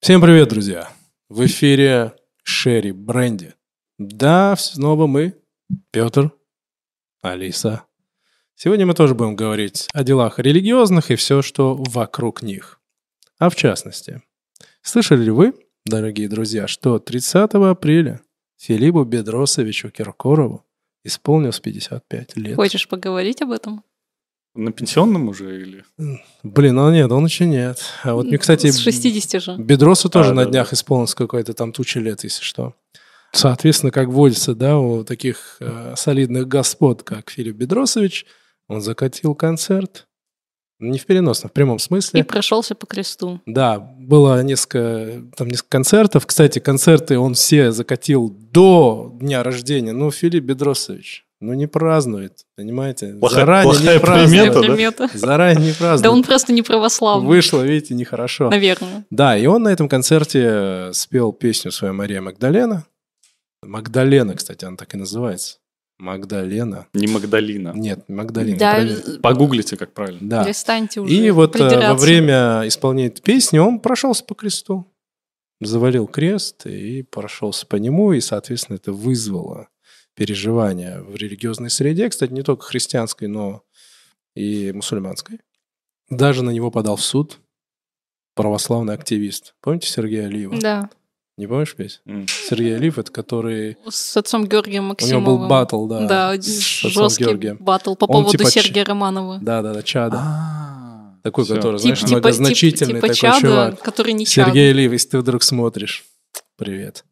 Всем привет, друзья! В эфире Шерри Бренди. Да, снова мы, Петр, Алиса. Сегодня мы тоже будем говорить о делах религиозных и все, что вокруг них. А в частности, слышали ли вы, дорогие друзья, что 30 апреля Филиппу Бедросовичу Киркорову исполнилось 55 лет? Хочешь поговорить об этом? На пенсионном уже или? Блин, ну нет, он еще нет. А вот мне, кстати... С 60 же. Бедросу тоже А, на да, днях исполнилось какое-то там туча лет, если что. Соответственно, как водится, да, у таких э, солидных господ, как Филипп Бедросович, он закатил концерт. Не в переносном, в прямом И смысле. прошелся по кресту. Да, было несколько, там несколько концертов. Кстати, концерты он все закатил до дня рождения. Ну, Филипп Бедросович, ну не празднует, понимаете? Плохая- Заранее плохая не празднует. примета, да? Примета. Заранее не празднует. Да он просто не православный. Вышло, видите, нехорошо. Наверное. Да, и он на этом концерте э, спел песню свою Мария Магдалена. Магдалена, кстати, она так и называется. Магдалена. Не Магдалина. Нет, Магдалена. Да. Погуглите, как правильно. Да. перестаньте уже И вот э, во время исполнения этой песни он прошелся по кресту. Завалил крест и прошелся по нему, и, соответственно, это вызвало переживания в религиозной среде, кстати, не только христианской, но и мусульманской. Даже на него подал в суд православный активист. Помните Сергея Алиева? Да, Не помнишь, Петь? М. Сергей Алиев, это который... с отцом Георгием У Максимовым. него был батл, да. Да, с отцом жесткий Георгием. батл по Он поводу типа ч- Сергея Романова. Да-да-да, Чада. А, Такой, всё. который, Тип- знаешь, типа- многозначительный типа такой чада, чувак. который не. Сергей Алиев, если ты вдруг смотришь, привет.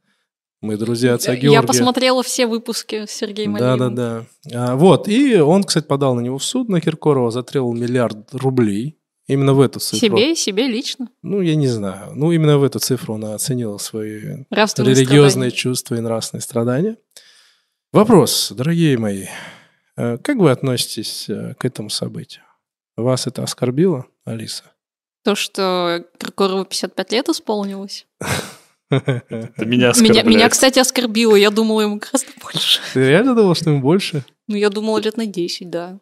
Мы друзья отца Георгия. Я посмотрела все выпуски с Сергеем. Да-да-да. А, вот, и он, кстати, подал на него в суд, на Киркорова, затребовал миллиард рублей. Именно в эту цифру. Себе, себе лично. Ну, я не знаю. Ну, именно в эту цифру он оценил свои религиозные страдания. чувства и нравственные страдания. Вопрос, дорогие мои. Э, Как вы относитесь э, к этому событию? Вас это оскорбило, Алиса? То, что Киркорову 55 лет исполнилось. Это меня Меня, оскорбляет. меня, кстати, оскорбило. Я думала, ему гораздо больше. Ты реально думал, что ему больше? Ну, я думала, лет на 10, да.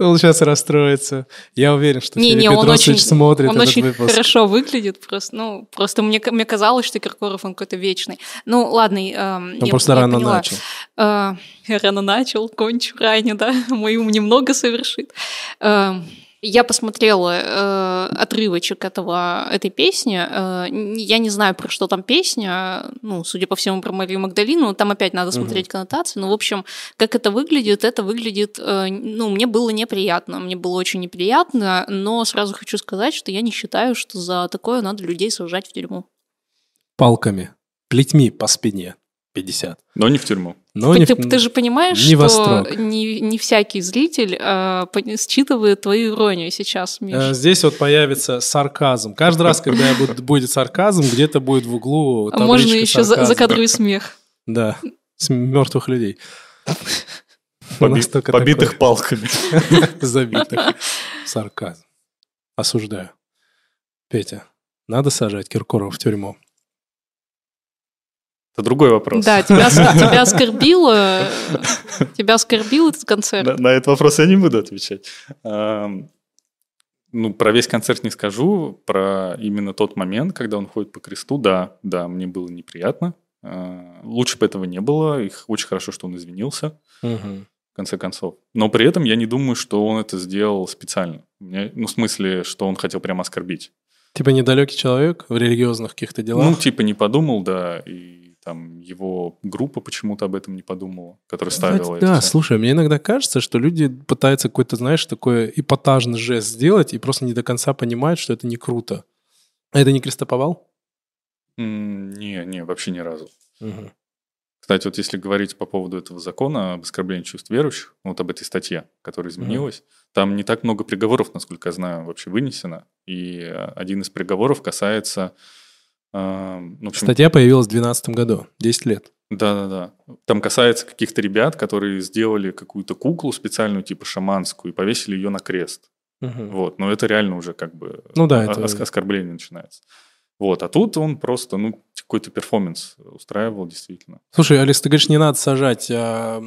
Он сейчас расстроится. Я уверен, что Не, Филипп не, он очень, смотрит он этот очень выпуск. хорошо выглядит, просто, ну, просто мне, мне казалось, что Киркоров, он какой-то вечный. Ну, ладно, эм, Он я- просто я рано поняла. начал. Э, рано начал, кончу ранее, да, мой ум немного совершит. Эм, я посмотрела э, отрывочек этого, этой песни. Э, я не знаю, про что там песня. Ну, судя по всему, про Марию Магдалину. Там опять надо смотреть коннотации. Ну, в общем, как это выглядит, это выглядит... э, ну, мне было неприятно. Мне было очень неприятно. Но сразу хочу сказать, что я не считаю, что за такое надо людей сажать в тюрьму. Палками, плетьми по спине. 50. Но не в тюрьму. Но ты, не в- ты- ты же понимаешь, не что не, не всякий зритель э, считывает твою иронию сейчас. Э, Здесь вот появится сарказм. Каждый раз, когда будет сарказм, где-то будет в углу А Можно еще за, закадровый смех. Да, с мертвых людей. Поби- Побитых палками. Забитых. Сарказм. Осуждаю. Петя, надо сажать Киркорова в тюрьму. Это другой вопрос. Да, тебя, тебя оскорбило, тебя оскорбил этот концерт. На, на этот вопрос я не буду отвечать. Ну, про весь концерт не скажу, про именно тот момент, когда он ходит по кресту, да, да, мне было неприятно. А, Лучше бы этого не было, их очень хорошо, что он извинился, Мгм. в конце концов. Но при этом я не думаю, что он это сделал специально. Мне- ну, в смысле, что он хотел прямо оскорбить. Типа недалекий человек в религиозных каких-то Ну, делах. типа не подумал, да, и там его группа почему-то об этом не подумала, которая ставила Да, это. всё. слушай, мне иногда кажется, что люди пытаются какой-то, знаешь, такой эпатажный жест сделать и просто не до конца понимают, что это не круто. А это не крестоповал? Не, не, вообще ни разу. Мгм. Кстати, вот если говорить по поводу этого закона об оскорблении чувств верующих, вот об этой статье, которая изменилась, там не так много приговоров, насколько я знаю, вообще вынесено. И э, один из приговоров касается... ну, общем, Статья появилась в 2012 году, 10 лет. Да-да-да. Там касается каких-то ребят, которые сделали какую-то куклу специальную, типа шаманскую, и повесили ее на крест. Мгм. Вот, но это реально уже как бы Ну да, это- ос- оскорбление начинается. Вот, а тут он просто, ну, какой-то перформанс устраивал действительно. Слушай, Алекс, ты говоришь, не надо сажать. а,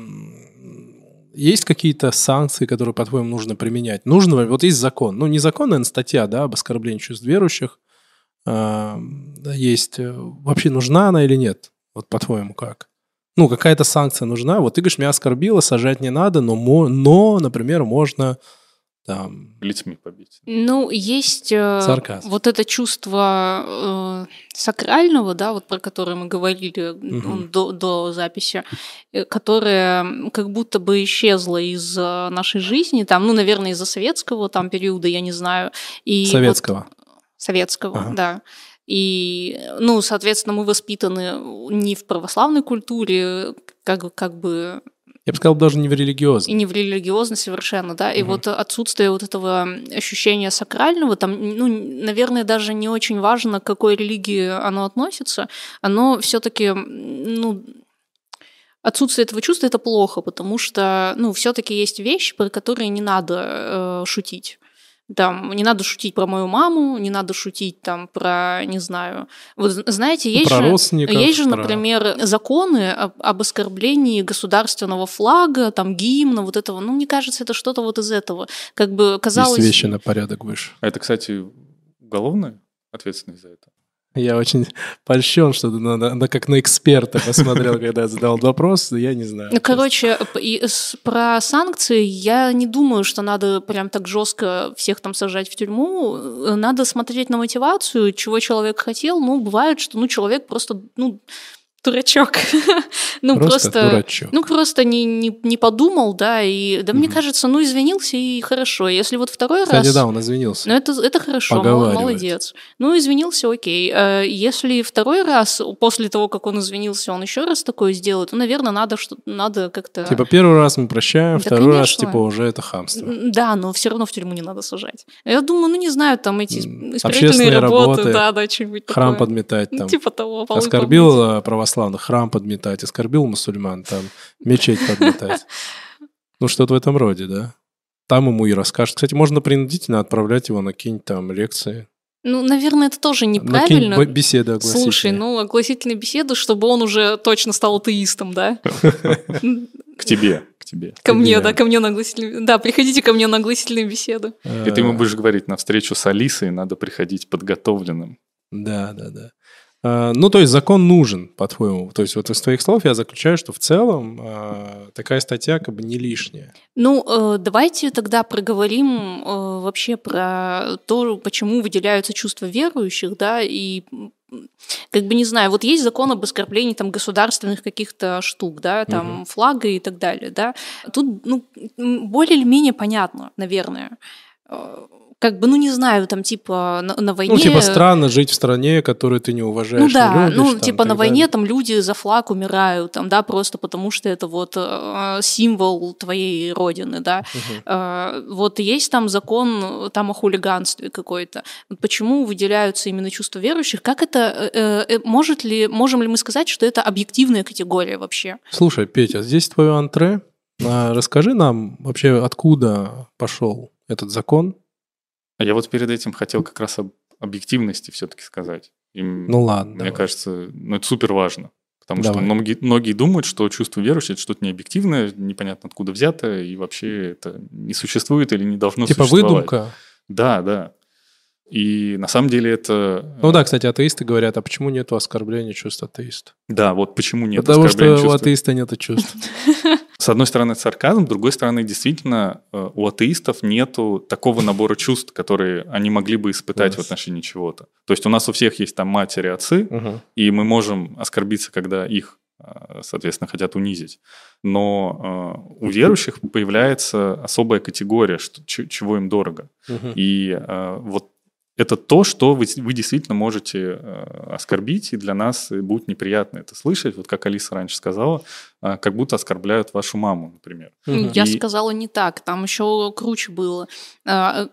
есть какие-то санкции, которые, по-твоему, нужно применять? Нужно, вот есть закон. Ну, не закон, наверное, статья, да, об оскорблении чувств верующих. А, есть, э, вообще нужна она или нет? Вот по-твоему как? Ну, какая-то санкция нужна. Вот ты говоришь, меня оскорбило, сажать не надо, но, но например, можно там... Лицьми побить. Ну, есть э, Сарказм. вот это чувство э, сакрального, да, вот про которое мы говорили Мгм. до, до записи, э, которое как будто бы исчезло из э, нашей жизни, там, ну, наверное, из-за советского там периода, я не знаю. И вот- Советского. Ага. да. И, ну, соответственно, мы воспитаны не в православной культуре, как, как бы Я бы сказал, даже не в и религиозной. не в религиозной совершенно, да, и Мгм. вот отсутствие вот этого ощущения сакрального, там, ну, наверное, даже не очень важно, к какой религии оно относится, оно все-таки, ну, отсутствие этого чувства это плохо, потому что, ну, все-таки есть вещи, про которые не надо э, шутить. Там, не надо шутить про мою маму, не надо шутить там про, не знаю, вот знаете, есть про же... Есть же, про- например, законы об, об оскорблении государственного флага, там гимна, вот этого. Ну, мне кажется, это что-то вот из этого. Как бы казалось... Есть вещи на порядок выше. А это, кстати, уголовная ответственность за это? Я очень польщен, что ты на, на- на- как на эксперта посмотрел, когда я задал вопрос, я не знаю. Ну, короче, и с- про санкции я не думаю, что надо прям так жестко всех там сажать в тюрьму. Э, Надо смотреть на мотивацию, чего человек хотел. Ну, бывает, что ну, человек просто, ну, дурачок. ну, просто, просто... дурачок. Ну, просто не, не, не подумал, да, и да мне Мгм. кажется, ну, извинился и хорошо. Если вот второй Кстати, раз... да, он извинился. Ну, это, это хорошо, молодец. Ну, извинился, окей. Э, Если второй раз, после того, как он извинился, он еще раз такое сделает, ну, наверное, надо, что надо как-то... Типа первый раз мы прощаем, Да, второй раз конечно. типа уже это хамство. Да, но все равно в тюрьму не надо сажать. Я думаю, ну, не знаю, там эти исправительные работы, работы, да, да, что-нибудь Храм такое. подметать Ну, там. Типа того, Оскорбил помыть. Православных, храм подметать, оскорбил мусульман, там, мечеть подметать. Ну, что-то в этом роде, да? Там ему и расскажут. Кстати, можно принудительно отправлять его на какие-нибудь там лекции. Ну, наверное, это тоже неправильно. какие-нибудь беседы. Слушай, ну, огласительные беседы, чтобы он уже точно стал атеистом, да? К тебе, к тебе. Ко мне, да, ко мне на огласительные... Да, приходите ко мне на огласительные беседы. И ты ему будешь говорить, на встречу с Алисой надо приходить подготовленным. Да, да, да. А, Ну, то есть закон нужен, по-твоему. То есть вот из твоих слов я заключаю, что в целом а, такая статья как бы не лишняя. Ну, э, давайте тогда проговорим э, вообще про то, почему выделяются чувства верующих, да, и как бы не знаю, вот есть закон об оскорблении там государственных каких-то штук, да, там Мгм. флага и так далее, да. Тут, ну, более или менее понятно, наверное. Как бы, ну, не знаю, там, типа, на, на войне... Ну, типа странно жить в стране, которую ты не уважаешь, Ну да, любишь, ну там, типа на войне далее. там люди за флаг умирают, там, да, просто потому что это вот э, символ твоей родины, да. Мгм. Э, вот есть там закон там о хулиганстве какой-то. Почему выделяются именно чувства верующих? Как это, э, э, может ли, можем ли мы сказать, что это объективная категория вообще? Слушай, Петя, здесь твое антре. А, Расскажи нам вообще, откуда пошел этот закон. А я вот перед этим хотел как раз об объективности все-таки сказать. И Ну ладно. Мне давай. кажется, ну, это супер важно. Потому Давай. что многие, многие думают, что чувство верующего это что-то необъективное, непонятно откуда взято, и вообще это не существует или не должно Типа существовать. выдумка. Да, да. И на самом деле это... Ну да, кстати, атеисты говорят, а почему нету оскорбления чувств атеиста? Да, вот почему нет Потому что оскорбления у чувства. атеиста нет чувств. С одной стороны, это сарказм, с другой стороны, действительно, э, у атеистов нету такого набора чувств, которые они могли бы испытать в Класс. отношении чего-то. То есть у нас у всех есть там матери, отцы, Мгм. и мы можем оскорбиться, когда их, э, соответственно, хотят унизить. Но э, у верующих появляется особая категория, что, чего им дорого. Мгм. И э, вот это то, что вы, вы действительно можете э, оскорбить, и для нас будет неприятно это слышать. Вот как Алиса раньше сказала, э, как будто оскорбляют вашу маму, например. Я И- сказала не так, там еще круче было.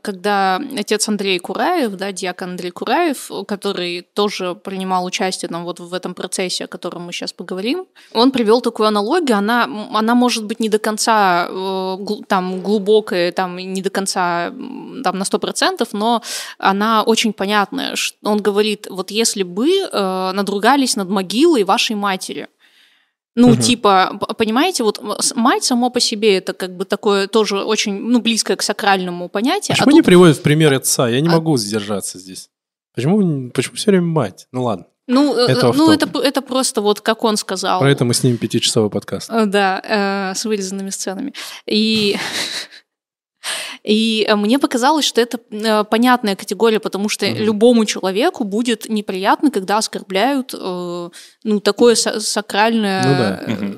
Когда отец Андрей Кураев, да, диакон Андрей Кураев, который тоже принимал участие там, вот в этом процессе, о котором мы сейчас поговорим, он привел такую аналогию, она, она может быть не до конца э, гл- там, глубокая, там, не до конца там, на 100%, но она очень понятная. Он говорит, вот если бы э, надругались над могилой вашей матери, ну, Мгм. типа, понимаете, вот мать само по себе это как бы такое тоже очень, ну, близкое к сакральному понятию. Почему а не тут- приводят в пример отца? Я не А- могу сдержаться здесь. Почему, почему все время мать? Ну ладно. Ну, э, Это ну офф-топ. это, это просто вот как он сказал. Про это мы снимем пятичасовой подкаст. Э, Да, э, с вырезанными сценами. И, и э, мне показалось, что это э, понятная категория, потому что Мгм. любому человеку будет неприятно, когда оскорбляют э, ну, такое са- сакральное Ну да.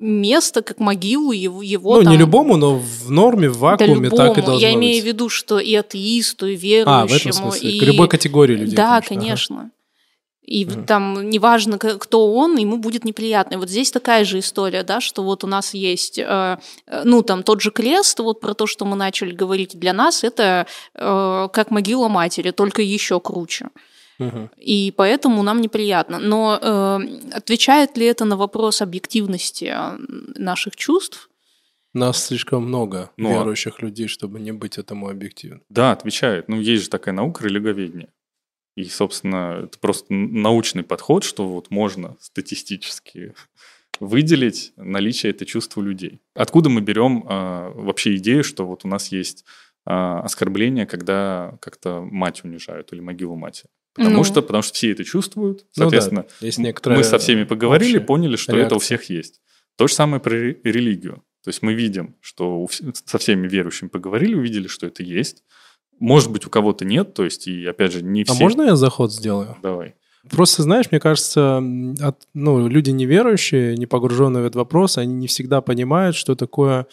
место, как могилу его. его ну, не там- любому, но в норме, в Да вакууме так и любому. должно Я имею быть. в виду, что и атеисту, и А, в верующему. этом смысле. и... К любой категории людей. Да, ага. И Мгм. там неважно, кто он, ему будет неприятно. И вот здесь такая же история, да, что вот у нас есть, э, э, ну, там тот же крест, вот про то, что мы начали говорить, для нас это э, как могила матери, только еще круче. И поэтому нам неприятно. Но э, отвечает ли это на вопрос объективности э, наших чувств? Нас слишком много а- верующих людей, чтобы не быть этому объективным. Да, отвечает. Ну, есть же такая наука религоведение. И, собственно, это просто научный подход, что вот можно статистически выделить наличие этого чувства у людей. Откуда мы берем а, вообще идею, что вот у нас есть а, оскорбление, когда как-то мать унижают или могилу матери? Потому, Ну. что, потому что все это чувствуют, Ну да, соответственно, есть мы со всеми поговорили, поняли, что это у реакция. всех есть. То же самое про ре- религию. То есть мы видим, что со всеми верующими поговорили, увидели, что это есть. Может быть, у кого-то нет, то есть, и опять же, не А все. можно я заход сделаю? Давай. Просто, знаешь, мне кажется, от, ну, люди неверующие, не погруженные в этот вопрос, они не всегда понимают, что такое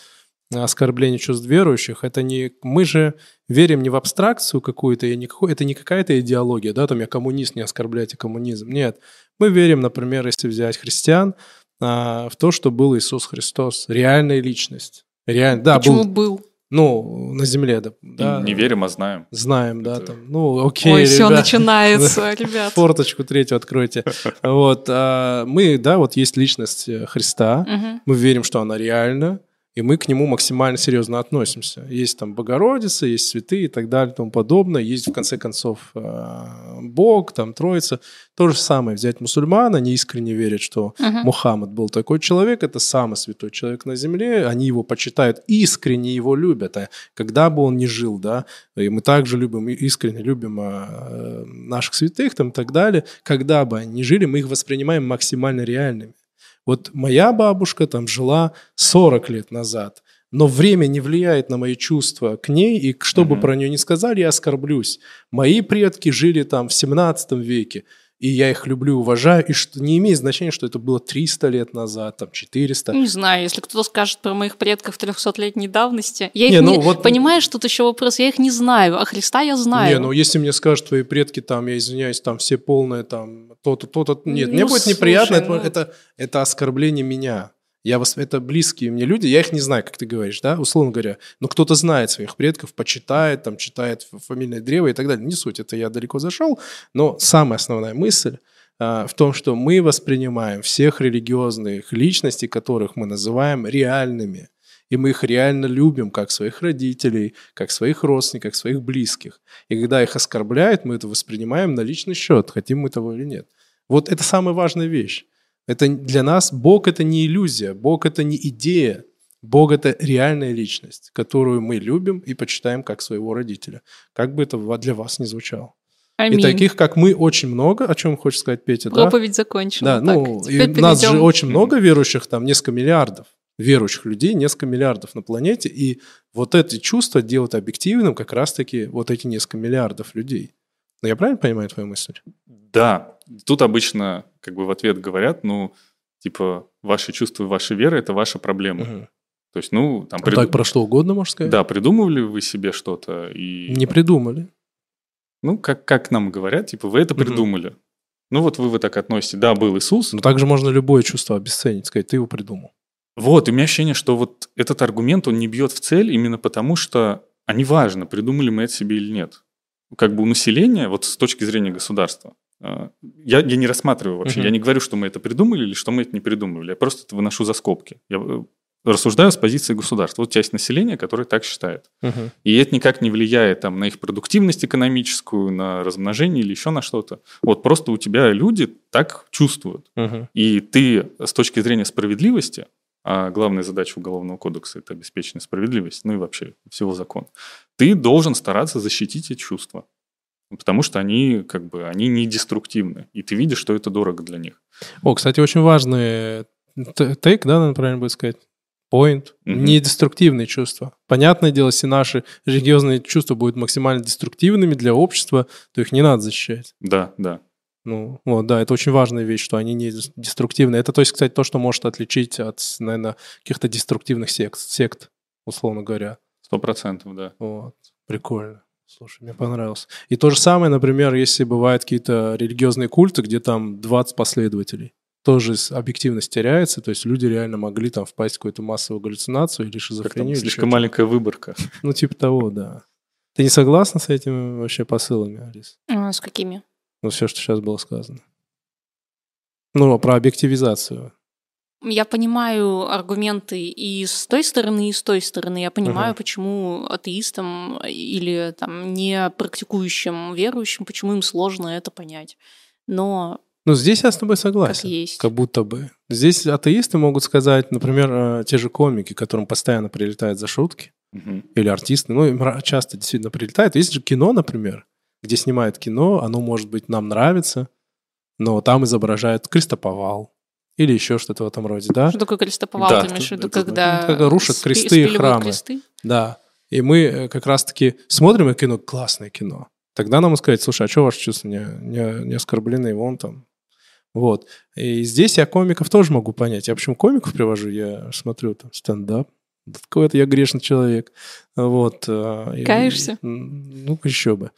оскорбление чувств верующих. Это не... Мы же верим не в абстракцию какую-то, и не это не какая-то идеология, да, там я коммунист, не оскорбляйте коммунизм. Нет. Мы верим, например, если взять христиан, а, в то, что был Иисус Христос, реальная личность. Реально, да, Почему был, был? Ну, на земле, да. И да. не верим, а знаем. Знаем, да, Это- там, ну, окей, Ой, все ребят. начинается, ребят. Форточку третью откройте. Вот, а, мы, да, вот есть личность э, Христа, мы верим, что она реальна, и мы к нему максимально серьезно относимся. Есть там Богородица, есть святые и так далее и тому подобное. Есть, в конце концов, э, Бог, там, Троица. То же самое. Взять мусульман, они искренне верят, что Мгм. Мухаммад был такой человек, это самый святой человек на земле, они его почитают, искренне его любят, а когда бы он ни жил, да, и мы также любим, искренне любим э, наших святых там и так далее, когда бы они ни жили, мы их воспринимаем максимально реальными. Вот моя бабушка там жила 40 лет назад, но время не влияет на мои чувства к ней, и что бы Мгм. про нее ни сказали, я оскорблюсь. Мои предки жили там в 17 веке, и я их люблю, уважаю, и что не имеет значения, что это было 300 лет назад, там 400. Не знаю, если кто-то скажет про моих предков 300-летней давности. Я их Не, не, ну вот- Понимаешь, тут еще вопрос, я их не знаю, а Христа я знаю. Не, ну если мне скажут, твои предки там, я извиняюсь, там все полные там то-то, то-то, нет, мне Ну, будет неприятно, слушай, это, ну- это, это оскорбление меня. Я вас, это близкие мне люди, я их не знаю, как ты говоришь, да, условно говоря, но кто-то знает своих предков, почитает, там, читает фамильное древо и так далее. Не суть, это я далеко зашел, но самая основная мысль а, в том, что мы воспринимаем всех религиозных личностей, которых мы называем реальными, и мы их реально любим, как своих родителей, как своих родственников, как своих близких. И когда их оскорбляют, мы это воспринимаем на личный счет, хотим мы того или нет. Вот это самая важная вещь. Это для нас Бог это не иллюзия, Бог это не идея, Бог это реальная личность, которую мы любим и почитаем как своего родителя. Как бы это для вас ни звучало. Аминь. И таких, как мы, очень много. О чем хочешь сказать, Петя? да? Проповедь закончена. Да, ну, Так, и нас же очень много верующих, там несколько миллиардов верующих людей, несколько миллиардов на планете, и вот это чувство делают объективным как раз-таки вот эти несколько миллиардов людей. Ну, я правильно понимаю твою мысль? Да, тут обычно как бы в ответ говорят, ну, типа, ваши чувства, ваши веры – это ваша проблема. Мгм. То есть, ну, там... Ну, приду- Так про что угодно, можно сказать? Да, придумывали вы себе что-то и... Не придумали. Ну, как, как нам говорят, типа, вы это придумали. Ну, вот вы, вы так относите. Да, был Иисус. Но также можно любое чувство обесценить, сказать, ты его придумал. Вот, и у меня ощущение, что вот этот аргумент, он не бьет в цель именно потому, что а неважно, придумали мы это себе или нет. Как бы у населения, вот с точки зрения государства, э, я, я не рассматриваю вообще, Мгм. я не говорю, что мы это придумали или что мы это не придумывали, я просто это выношу за скобки. Я э, рассуждаю с позиции государства. Вот часть населения, которая так считает. Мгм. И это никак не влияет там, на их продуктивность экономическую, на размножение или еще на что-то. Вот просто у тебя люди так чувствуют. Мгм. И ты с точки зрения справедливости, а главная задача Уголовного кодекса – это обеспечение справедливости, ну и вообще всего закона, ты должен стараться защитить эти чувства. Потому что они как бы они не деструктивны. И ты видишь, что это дорого для них. О, кстати, очень важный тейк, да, надо правильно будет сказать? Point. Мгм. Недеструктивные чувства. Понятное дело, если наши религиозные чувства будут максимально деструктивными для общества, то их не надо защищать. Да, да. Ну, вот, да, это очень важная вещь, что они не дес- деструктивны. Это, то есть, кстати, то, что может отличить от, наверное, каких-то деструктивных сект, сект условно говоря. Сто процентов, да. Вот. Прикольно. Слушай, мне понравилось. И то же самое, например, если бывают какие-то религиозные культы, где там 20 последователей. Тоже объективность теряется, то есть люди реально могли там впасть в какую-то массовую галлюцинацию или шизофрению. или слишком что-то. маленькая выборка. Ну, типа того, да. Ты не согласна с этими вообще посылами, Алис? А, с какими? Ну, все, что сейчас было сказано. Ну, про объективизацию. Я понимаю аргументы и с той стороны, и с той стороны. Я понимаю, Ага. почему атеистам или там не практикующим верующим, почему им сложно это понять. Но Ну, здесь я с тобой как согласен. есть. Как будто бы. Здесь атеисты могут сказать, например, э, те же комики, которым постоянно прилетают за шутки, Мгм. или артисты, ну, им часто действительно прилетает. Есть же кино, например, где снимают кино, оно, может быть, нам нравится, но там изображают крестоповал или еще что-то в этом роде, да? Что такое крестоповал? Да, ты имеешь в виду, когда, ну, когда рушат спи- кресты и храмы. кресты? Да. И мы э, как раз-таки смотрим это кино, классное кино. Тогда нам сказать, слушай, а что ваши чувства не, не, не оскорблены, вон там. Вот. И здесь я комиков тоже могу понять. Я почему комиков привожу? Я смотрю там стендап. Да Какой-то я грешный человек. Вот. э, и- Каешься? м, Ну, еще бы.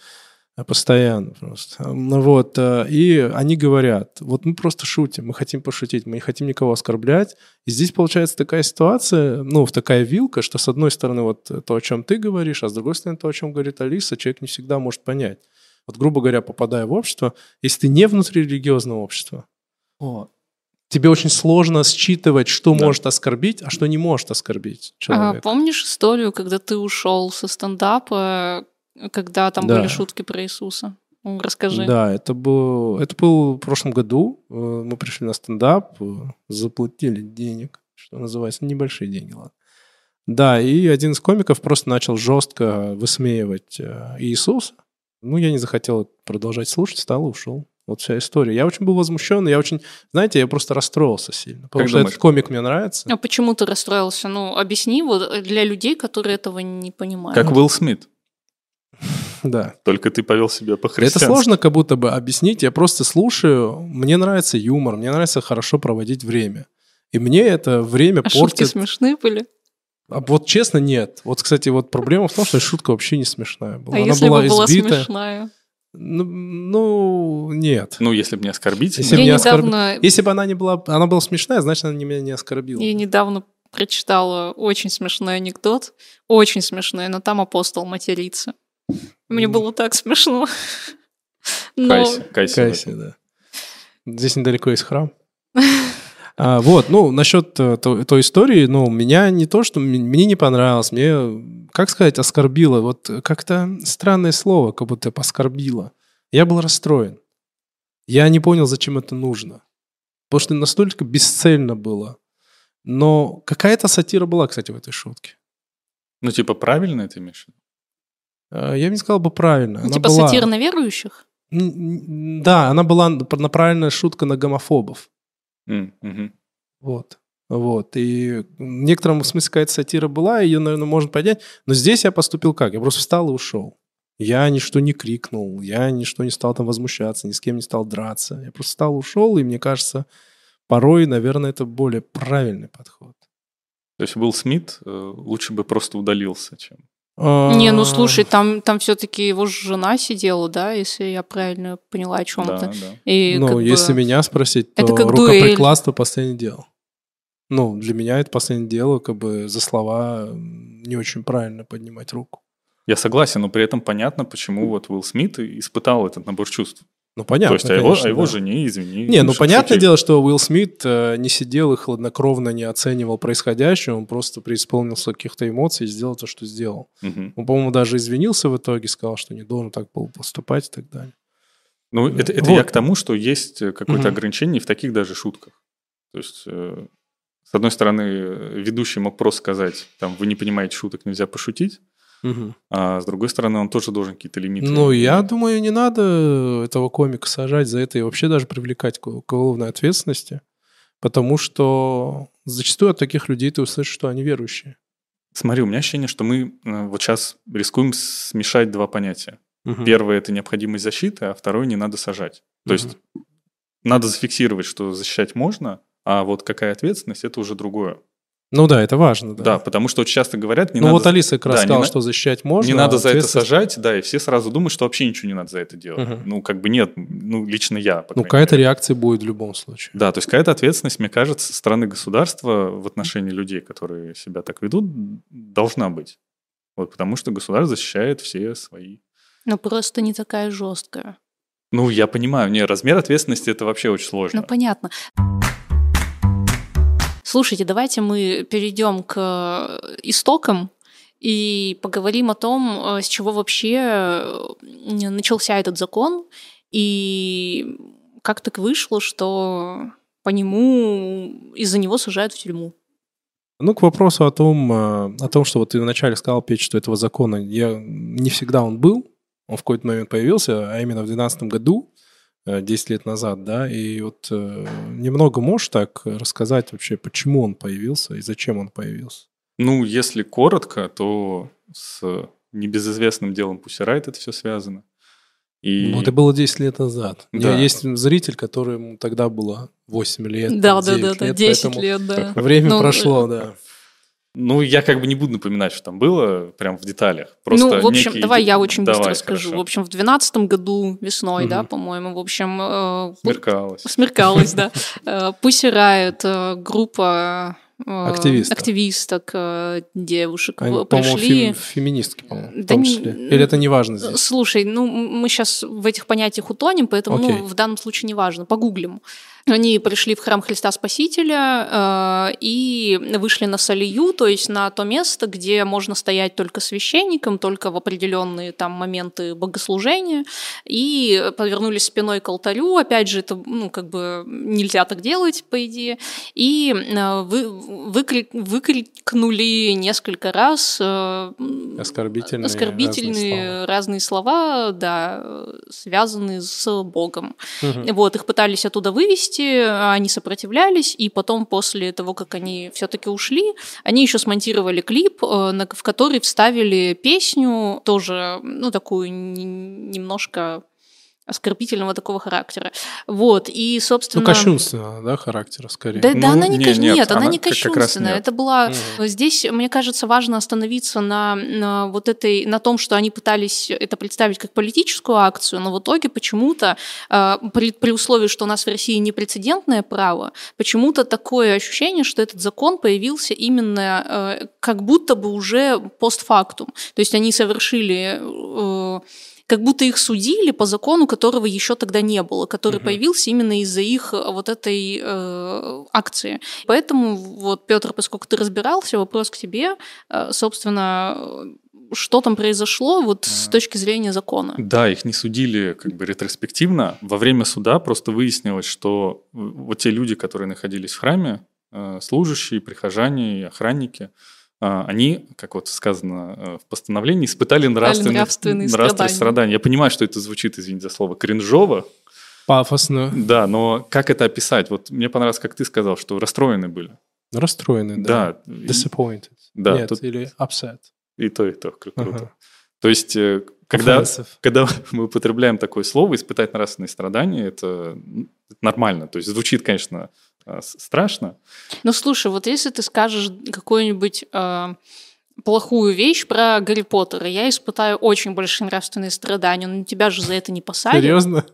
А Постоянно просто. Ну вот, э, и они говорят, вот мы просто шутим, мы хотим пошутить, мы не хотим никого оскорблять. И здесь получается такая ситуация, ну, в такая вилка, что с одной стороны вот то, о чем ты говоришь, а с другой стороны то, о чем говорит Алиса, человек не всегда может понять. Вот, грубо говоря, попадая в общество, если ты не внутри религиозного общества, тебе очень сложно считывать, что Да. может оскорбить, а что не может оскорбить А, человека. помнишь историю, когда ты ушел со стендапа, когда там Да. были шутки про Иисуса? Расскажи. Да, это был, это был в прошлом году. Э, Мы пришли на стендап, э, заплатили денег, что называется, небольшие деньги, ладно. Да, и один из комиков просто начал жестко высмеивать э, Иисуса. Ну, я не захотел продолжать слушать, встал и ушел. Вот вся история. Я очень был возмущен, я очень, знаете, я просто расстроился сильно. Потому Как что думаешь? этот комик мне нравится. А почему ты расстроился? Ну, объясни вот для людей, которые этого не понимают. Как Уилл Смит. Да. Только ты повел себя Это по-христиански. сложно как будто бы объяснить. Я просто слушаю. Мне нравится юмор, мне нравится хорошо проводить время. И мне это время А шутки портит. смешные были? А вот честно, нет. Вот, кстати, вот проблема в том, что шутка вообще не смешная была. А Она если была бы была избитая. смешная? Ну, ну, нет. Ну, если бы не оскорбительно. Если б Я не оскорб- недавно, Если бы она не была, она была смешная, значит, она не- меня не оскорбила. я недавно прочитала очень смешной анекдот. Очень смешной, но там апостол матерится. Мне было так смешно. Но Кайся, кайся. Кайся, да. Здесь недалеко есть храм. А, вот, ну, насчет э, то- той истории, ну, меня не то, что мне не понравилось, мне, как сказать, оскорбило. Вот как-то странное слово, как будто оскорбило. Я был расстроен. Я не понял, зачем это нужно. Потому что настолько бесцельно было. Но какая-то сатира была, кстати, в этой шутке. Ну, типа, правильно это имеешь? А, Я бы не сказал бы правильно. ну, Она типа была- сатира на верующих? Да, она была направленная шутка на гомофобов. Мгм. Вот. Вот. И в некотором смысле какая-то сатира была, ее, наверное, можно понять. Но здесь я поступил как? Я просто встал и ушел. Я ничто не крикнул, я ничто не стал там возмущаться, ни с кем не стал драться. Я просто встал, ушел, и мне кажется, порой, наверное, это более правильный подход. То есть Уилл Смит э, лучше бы просто удалился, чем... Не, ну А, слушай, там, там все-таки его жена сидела, да, если я правильно поняла о чем Да, да. И Ну, как бы- если меня спросить, то Это как рукоприкладство последнее дело. Ну, для меня это последнее дело, как бы за слова не очень правильно поднимать руку. Я согласен, но при этом понятно, почему вот Уилл Смит испытал этот набор чувств. Ну, понятно, То есть о его, конечно, о его да. жене, извини. Не, ну понятное шутили. дело, что Уилл Смит э, не сидел и хладнокровно не оценивал происходящее, он просто преисполнился каких-то эмоций и сделал то, что сделал. Мгм. Он, по-моему, даже извинился в итоге, сказал, что не должен так был поступать и так далее. Ну, Да. это, это Вот. я к тому, что есть э, какое-то Мгм. ограничение в таких даже шутках. То есть, э, с одной стороны, ведущий мог просто сказать, там, вы не понимаете шуток, нельзя пошутить. Мгм. а с другой стороны, он тоже должен какие-то лимиты. Ну, я думаю, не надо этого комика сажать за это и вообще даже привлекать к уголовной ответственности, потому что зачастую от таких людей ты услышишь, что они верующие. Смотри, у меня ощущение, что мы э, вот сейчас рискуем смешать два понятия. Мгм. Первое – это необходимость защиты, а второе – не надо сажать. То Мгм. есть надо зафиксировать, что защищать можно, а вот какая ответственность – это уже другое. Ну да, это важно. Да, Да, потому что очень часто говорят, не ну надо, вот Алиса как раз да, сказала, на- что защищать можно. не а надо за это сажать, да, и все сразу думают, что вообще ничего не надо за это делать. Мгм. Ну, как бы нет, ну, лично я, по Ну, какая-то реакция будет в любом случае. Да, то есть какая-то ответственность, мне кажется, со стороны государства в отношении людей, которые себя так ведут, должна быть. Вот потому что государство защищает все свои Ну, просто не такая жесткая. Ну, я понимаю, не, размер ответственности это вообще очень сложно. Ну, понятно. Слушайте, давайте мы перейдем к э, истокам и поговорим о том, э, с чего вообще э, начался этот закон и как так вышло, что по нему из-за него сажают в тюрьму. Ну, к вопросу о том, о том, что вот ты вначале сказал, Петь, что этого закона я, не всегда он был, он в какой-то момент появился, а именно в 2012 году, 10 лет назад, да, и вот э, немного можешь так рассказать вообще, почему он появился и зачем он появился? Ну, если коротко, то с небезызвестным делом Пусирайт это все связано. И Ну, это было 10 лет назад. У меня Да. есть зритель, которому тогда было 8 лет, Да, да, 9 да, да, лет, 10 поэтому лет, да. Время Ну, прошло, да. Ну, я как бы не буду напоминать, что там было, прям в деталях. Просто ну, в общем, некий- давай я очень быстро Давай, расскажу. хорошо. В общем, в 2012 году весной, да, Мгм. по-моему, в общем, э, Смеркалось. Смеркалось, да. Pussy Riot, э, группа э, Активистов. активисток, э, девушек Они, в- по-моему, пришли. фем- феминистки, по-моему, в Да том не- числе. Или это не важно здесь? Слушай, ну мы сейчас в этих понятиях утонем, поэтому Окей. ну, в данном случае не важно. Погуглим. Они пришли в храм Христа Спасителя э, и вышли на Салию, то есть на то место, где можно стоять только священником, только в определенные там моменты богослужения, и повернулись спиной к алтарю. Опять же, это ну как бы нельзя так делать, по идее. И э, вы, выкрик- выкрикнули несколько раз э, Оскорбительные, оскорбительные разные слова, да, связанные с Богом. Мгм. Вот, их пытались оттуда вывести, а они сопротивлялись, и потом, после того, как они все-таки ушли, они еще смонтировали клип, э, в который вставили песню, тоже, ну, такую немножко оскорбительного такого характера. Вот, и, собственно... Ну, кощунственного, да, характера скорее. Да, да, Ну, она не, не, ко- нет, нет, она, она не кощунственная. нет. Это была Мгм. здесь, мне кажется, важно остановиться на, на вот этой, на том, что они пытались это представить как политическую акцию, но в итоге почему-то э, при, при условии, что у нас в России непрецедентное право, почему-то такое ощущение, что этот закон появился именно э, как будто бы уже постфактум. То есть они совершили э, как будто их судили по закону, которого еще тогда не было, который Мгм. появился именно из-за их э, вот этой э, акции. Поэтому вот, Петр, поскольку ты разбирался, вопрос к тебе, э, собственно, э, что там произошло вот с точки зрения закона? Да, их не судили как бы ретроспективно. Во время суда просто выяснилось, что вот те люди, которые находились в храме, служащие, прихожане охранники, они, как вот сказано э, в постановлении, испытали нравственные, нравственные нравственные страдания. страдания. Я понимаю, что это звучит, извините за слово, кринжово, Пафосно. да, но как это описать? Вот мне понравилось, как ты сказал, что расстроены были. Расстроены, да. Да, Disappointed. да, Нет, тут или upset. и то, и то, кру- круто. Ага. То есть, э, когда, Offensive. когда мы употребляем такое слово, испытать нравственные страдания, это нормально. То есть звучит, конечно, страшно. Ну, слушай, вот если ты скажешь какую-нибудь э, плохую вещь про Гарри Поттера, я испытаю очень большие нравственные страдания, но тебя же за это не посадят. Серьезно?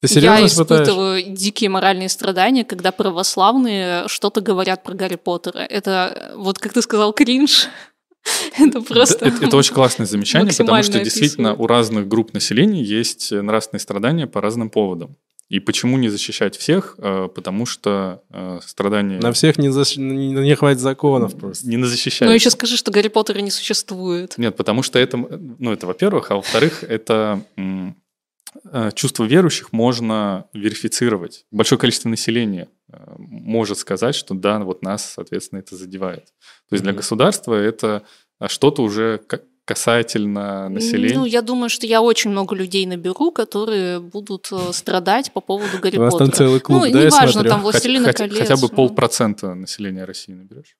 Ты серьезно я испытаешь? испытываю дикие моральные страдания, когда православные что-то говорят про Гарри Поттера. Это, вот как ты сказал, кринж. Это просто... Это, это очень классное замечание, потому что максимально действительно описывает. у разных групп населения есть нравственные страдания по разным поводам. И почему не защищать всех? Э, Потому что э, страдания На всех не, защ- не, хватит законов просто. не защищают. Ну, еще скажи, что Гарри Поттера не существует. Нет, потому что это, ну, это во-первых, а во-вторых, это э, чувство верующих можно верифицировать. Большое количество населения э, может сказать, что да, вот нас, соответственно, это задевает. То есть для государства это а, что-то уже касательно населения? Ну, я думаю, что я очень много людей наберу, которые будут э, страдать по поводу Гарри У вас там Поттера. целый клуб, ну, да, я неважно, смотрю? там Хотя- «Властелина хотя, колец». хотя бы ну. полпроцента населения России наберешь?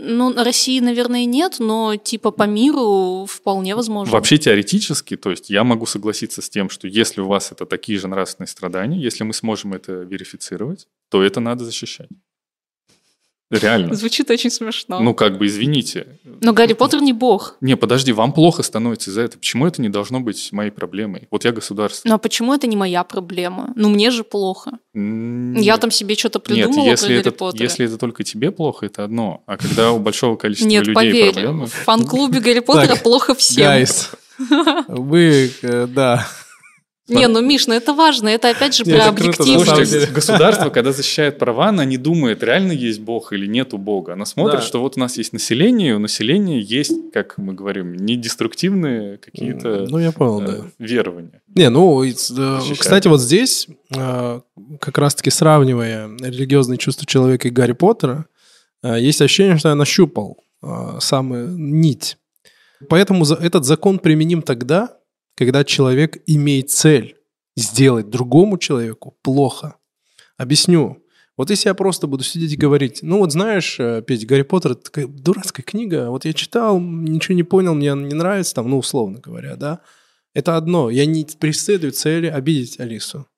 Ну, России, наверное, нет, но типа по миру вполне возможно. Вообще теоретически, то есть я могу согласиться с тем, что если у вас это такие же нравственные страдания, если мы сможем это верифицировать, то это надо защищать. Реально. Звучит очень смешно. Ну, как бы, извините. но Гарри Поттер не бог. Не, подожди, вам плохо становится из-за этого. Почему это не должно быть моей проблемой? Вот я государство. Ну а почему это не моя проблема? Ну мне же плохо. М, Я там себе что-то Нет, придумала если про Гарри это, Поттера. если это только тебе плохо, это одно. А когда у большого количества Нет, людей поверь, проблемы... в фан-клубе Гарри Поттера плохо всем. Гайс, вы, э, да. Не, ну, Миш, ну это важно, это опять же про объективность. Государство, когда защищает права, она не думает, реально есть Бог или нету Бога. Она смотрит, Да. что вот у нас есть население, и у населения есть, как мы говорим, недеструктивные какие-то Ну, я понял, э, да. верования. Не, ну, э, Защищает. кстати, вот здесь, э, как раз-таки сравнивая религиозные чувства человека и Гарри Поттера, есть ощущение, что я нащупал самую нить. Поэтому этот закон применим тогда, когда человек имеет цель сделать другому человеку плохо. Объясню. Вот если я просто буду сидеть и говорить, ну вот знаешь, э, Петь, Гарри Поттер это такая дурацкая книга, вот я читал, ничего не понял, мне она не нравится, там, ну условно говоря, да, это одно. Я не преследую цели обидеть Алису.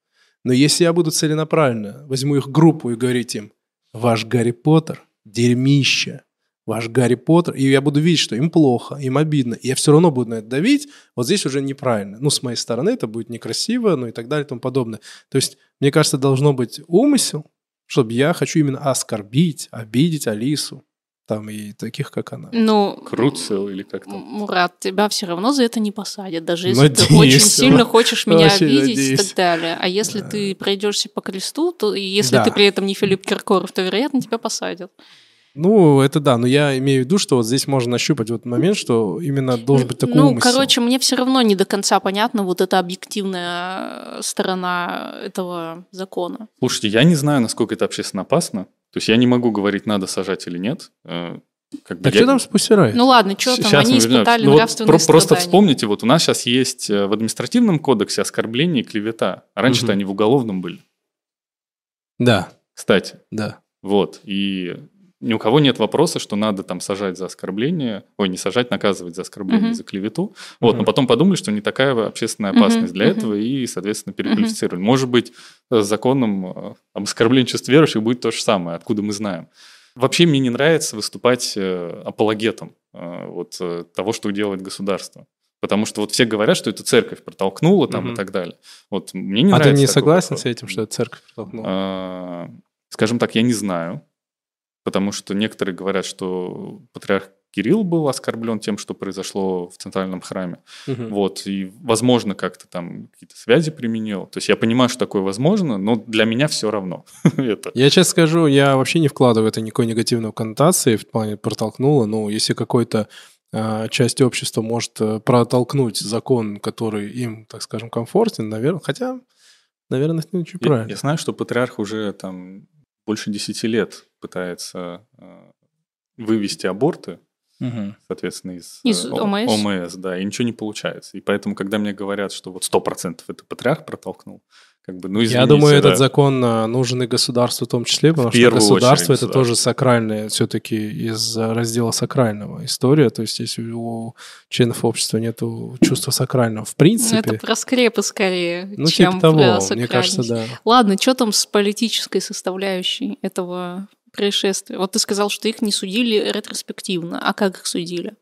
Но если я буду целенаправленно, возьму их группу и говорить им, ваш Гарри Поттер – дерьмище, ваш Гарри Поттер, и я буду видеть, что им плохо, им обидно, и я все равно буду на это давить, вот здесь уже неправильно. Ну, с моей стороны это будет некрасиво, ну и так далее и тому подобное. То есть, мне кажется, должно быть умысел, чтобы я хочу именно оскорбить, обидеть Алису, там и таких, как она. Ну, Круцел или как там. Мурат, тебя все равно за это не посадят, даже если ты Надеюсь, очень ну, сильно хочешь меня очень обидеть и надеюсь. так далее. А если Да. ты пройдешься по кресту, то и если Да. ты при этом не Филипп Киркоров, то, вероятно, тебя посадят. Ну, это да, но я имею в виду, что вот здесь можно нащупать вот момент, что именно должен быть такой ну, умысел. короче, мне все равно не до конца понятна вот эта объективная сторона этого закона. Слушайте, я не знаю, насколько это общественно опасно. То есть я не могу говорить, надо сажать или нет. Э, Как бы Так я- что там с Пусирай? Ну ладно, что там, Щас они испытали Ну вот нравственные про- Просто вспомните, вот у нас сейчас есть э, в административном кодексе оскорбление и клевета. А раньше-то Мгм. они в уголовном были. Да, Кстати, да. вот. И ни у кого нет вопроса, что надо там сажать за оскорбление, ой, не сажать, наказывать за оскорбление, Мгм. за клевету. Вот, но Мгм. потом подумали, что не такая общественная опасность для мгм. этого, и, соответственно, переквалифицировали. Может быть, с законом э, об оскорблении чувств верующих будет то же самое, откуда мы знаем. Вообще мне не нравится выступать э, апологетом э, вот, э, того, что делает государство. Потому что вот все говорят, что это церковь протолкнула там Мгм. и так далее. Вот мне не а ты нравится не такой согласен подход. с этим, что это церковь протолкнула? А, Скажем так, я не знаю, потому что некоторые говорят, что патриарх Кирилл был оскорблен тем, что произошло в центральном храме. Мгм. Вот, и, возможно, как-то там какие-то связи применил. То есть я понимаю, что такое возможно, но для меня все равно это. Я честно скажу, я вообще не вкладываю это никакой негативной коннотации в плане протолкнуло. Ну, если какой-то а, часть общества может э, протолкнуть закон, который им, так скажем, комфортен, наверное, хотя, наверное, это не очень Я, правильно. я знаю, что патриарх уже там больше 10 лет пытается э, вывести аборты, Мгм. соответственно, из, Из э, ОМС? ОМС, да, и ничего не получается. И поэтому, когда мне говорят, что вот 100% это патриарх протолкнул, как бы, ну, извините, Я думаю, этот да. закон а, нужен и государству в том числе, потому что первую государство очередь это тоже сакральное, все-таки из а, раздела сакрального история. То есть, если у членов общества нет чувства сакрального в Ну, принципе, это про скрепы скорее, ну, чем типа того, про мне сакральность. кажется, да. Ладно, что там с политической составляющей этого происшествия? Вот ты сказал, что их не судили ретроспективно. А как их судили?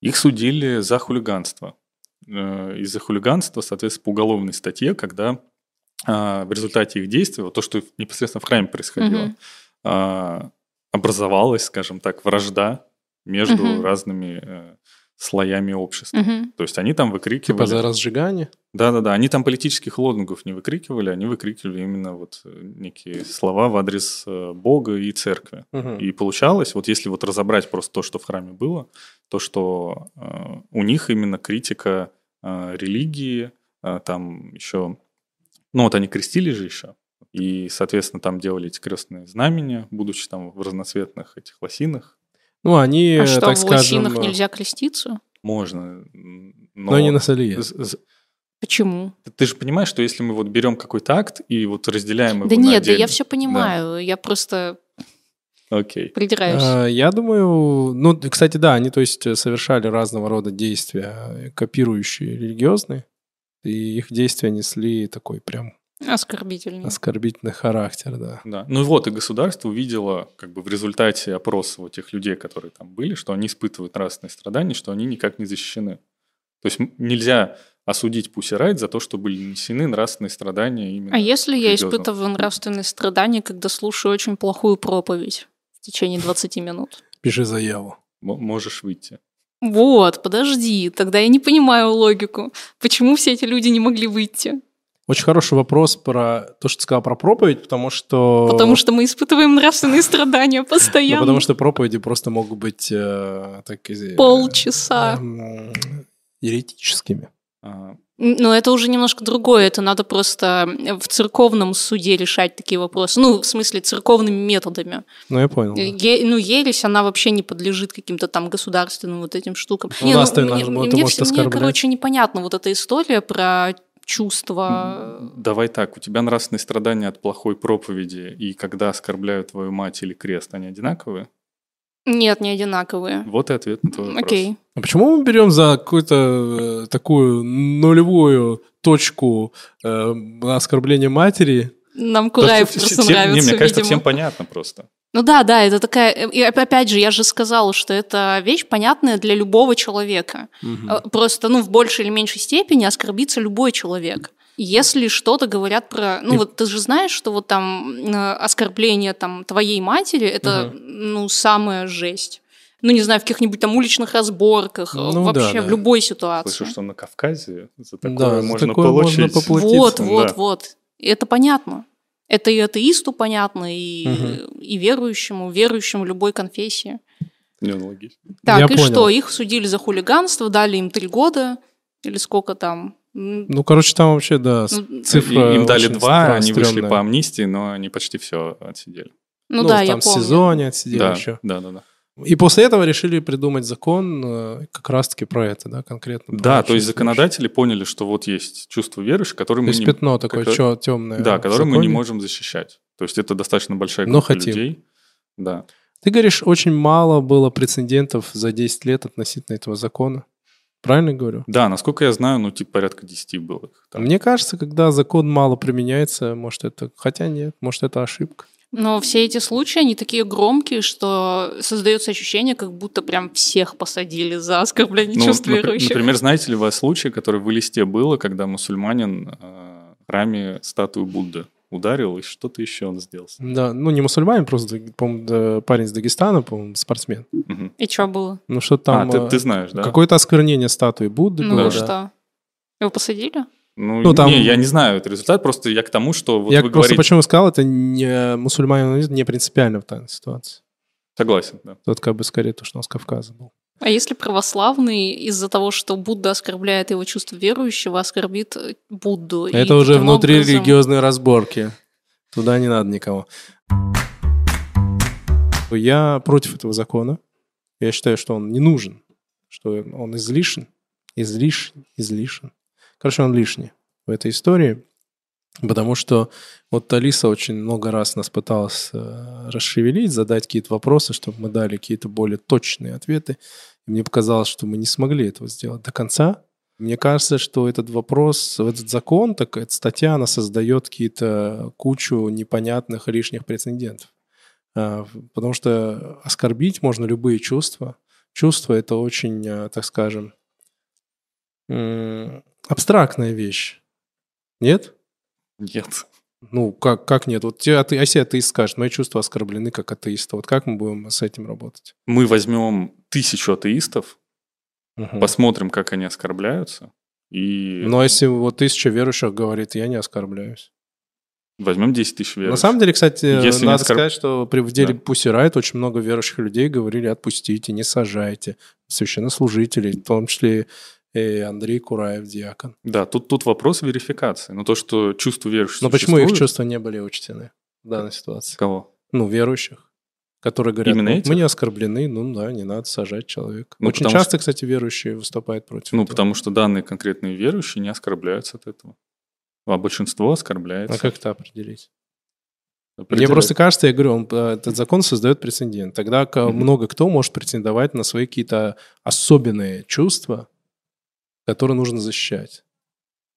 Их судили за хулиганство. Э, Из-за хулиганства, соответственно, по уголовной статье, когда а, в результате их действий, вот то, что непосредственно в храме происходило, а, образовалась, скажем так, вражда между Мгм. разными э, слоями общества. Мгм. То есть они там выкрикивали... Типа за разжигание. Да-да-да, они там политических лозунгов не выкрикивали, они выкрикивали именно вот э, некие слова в адрес Бога и церкви. Мгм. И получалось, вот если вот разобрать просто то, что в храме было, то, что э, у них именно критика религии, э, там еще, ну вот они крестили же еще, и, соответственно, там делали эти крестные знамения, будучи там в разноцветных этих лосинах. Ну, они, А что, так в скажем... лосинах э, нельзя креститься? Можно. Но, Но не на з- Почему? Ты же понимаешь, что если мы вот берем какой-то акт и вот разделяем его Да на нет, да отдельно- я все понимаю. Я просто Окей. придираюсь. А, Я думаю, ну, кстати, да, они, то есть, э, совершали разного рода действия, э, копирующие религиозные, и их действия несли такой прям Оскорбительный. оскорбительный характер, да. Да. Ну и вот, и государство увидело как бы в результате опроса вот тех людей, которые там были, что они испытывают нравственные страдания, что они никак не защищены. То есть нельзя осудить Pussy Riot за то, что были нанесены нравственные страдания именно. А если я испытываю нравственные страдания, когда слушаю очень плохую проповедь течение 20 минут? Пиши заяву. М- можешь выйти. Вот, подожди, тогда я не понимаю логику. Почему все эти люди не могли выйти? Очень хороший вопрос про то, что ты сказал про проповедь, потому что... Потому что мы испытываем нравственные страдания Ну, постоянно. потому что проповеди просто могут быть э, так, Полчаса. еретическими. Но это уже немножко другое. Это надо просто в церковном суде решать такие вопросы. Ну, в смысле, церковными методами. Ну, я понял. да. Е- ну, ересь, она вообще не подлежит каким-то там государственным вот этим штукам. Ну стоит, мне, это мне может всё- мне, оскорблять. короче, непонятно вот эта история про чувства. Давай так, у тебя нравственные страдания от плохой проповеди и когда оскорбляют твою мать или крест, они одинаковые? Нет, не одинаковые. Вот и ответ на твой вопрос. Окей. А почему мы берем за какую-то э, такую нулевую точку э, оскорбления матери? Нам Кураев просто всем- не, нравится, мне кажется, видимо. всем понятно просто. Ну да, да, это такая... И оп- опять же, я же сказала, что это вещь понятная для любого человека. Э, Просто, ну, в большей или меньшей степени оскорбится любой человек. Если что-то говорят про... Ну, И- вот ты же знаешь, что вот там оскорбление там твоей матери, это, ну, самая жесть. Ну, не знаю, в каких-нибудь там уличных разборках, э, Ну вообще да, да. в любой ситуации. Слышу, что на Кавказе за такое Да, за можно такое получить. можно поплатиться. Вот, Да. вот, вот. Это понятно. Это и атеисту понятно, и, Мгм. и верующему, верующему любой конфессии. Не, ну, логично. Так, Я и понял. что? Их судили за хулиганство, дали им три года или сколько там. Ну, короче, там вообще, да, Ну, цифра Им дали два, они вышли по амнистии, но они почти все отсидели. Ну, да, я там помню. в сезоне отсидели да, еще. да, да, да. И после этого решили придумать закон э, как раз-таки про это, да, конкретно. Да, то есть законодатели поняли, что вот есть чувство верующих, которые То мы есть не, пятно такое как- чё, темное. да, в которые мы не можем защищать. То есть это достаточно большая Но группа хотим. людей. Да. Ты говоришь, очень мало было прецедентов за 10 лет относительно этого закона. Правильно я говорю? Да, насколько я знаю, ну, типа порядка 10 было. их там. Мне кажется, когда закон мало применяется, может это... Хотя нет, может это ошибка. Но все эти случаи, они такие громкие, что создается ощущение, как будто прям всех посадили за оскорбление Ну, чувств напр- верующих. Например, знаете ли вы о случае, который в листе было, когда мусульманин э, в храме статую Будды ударил, и что-то еще он сделал. Да, ну не мусульманин, просто, по-моему, да, парень из Дагестана, по-моему, спортсмен. Мгм. И что было? Ну что там... а, ты, э, ты знаешь, да? Какое-то осквернение статуи Будды Ну было, да. что? Его посадили? Ну, Ну, там- не, я не знаю этот результат, просто я к тому, что вот Я вы просто говорите... почему сказал, это не мусульманин не принципиально в данной ситуации. Согласен, да. Тут как бы скорее то, что он с Кавказа был. А если православный из-за того, что Будда оскорбляет его чувство верующего, оскорбит э, Будду? Это уже внутри образом- религиозные разборки. Туда не надо никого. Я против этого закона. Я считаю, что он не нужен, что он излишен, излишен, излишен. Короче, он лишний в этой истории, потому что вот Алиса очень много раз нас пыталась э, расшевелить, задать какие-то вопросы, чтобы мы дали какие-то более точные ответы. И мне показалось, что мы не смогли этого сделать до конца. Мне кажется, что этот вопрос, этот закон, так эта статья, она создает какие-то кучу непонятных лишних прецедентов. А, Потому что оскорбить можно любые чувства. Чувство — это очень, а, так скажем, абстрактная вещь. Нет? Нет. Ну, как, как нет? Вот тебе, ате- если атеист скажет, мои чувства оскорблены как атеиста, вот как мы будем с этим работать? Мы возьмем тысячу атеистов, Мгм. посмотрим, как они оскорбляются, и Но если вот тысяча верующих говорит, я не оскорбляюсь. возьмем 10 тысяч верующих. На самом деле, кстати, Если надо оскорб- сказать, что при, в деле Да. Pussy Riot очень много верующих людей говорили, отпустите, не сажайте. Священнослужителей, в том числе и Андрей Кураев, диакон. Да, тут, тут вопрос верификации. Но то, что чувство верующих Но почему их чувства не были учтены в данной ситуации? Кого? Ну, верующих, которые говорят, Именно «Ну, этих? мы не оскорблены, ну да, не надо сажать человека. Ну, Очень часто, кстати, верующие выступают против Ну, этого. потому что данные конкретные верующие не оскорбляются от этого. А большинство оскорбляется. А как это определить? Мне Определяет. просто кажется, я говорю, он, э, этот закон создает прецедент. Тогда Мгм. много кто может претендовать на свои какие-то особенные чувства, которые нужно защищать.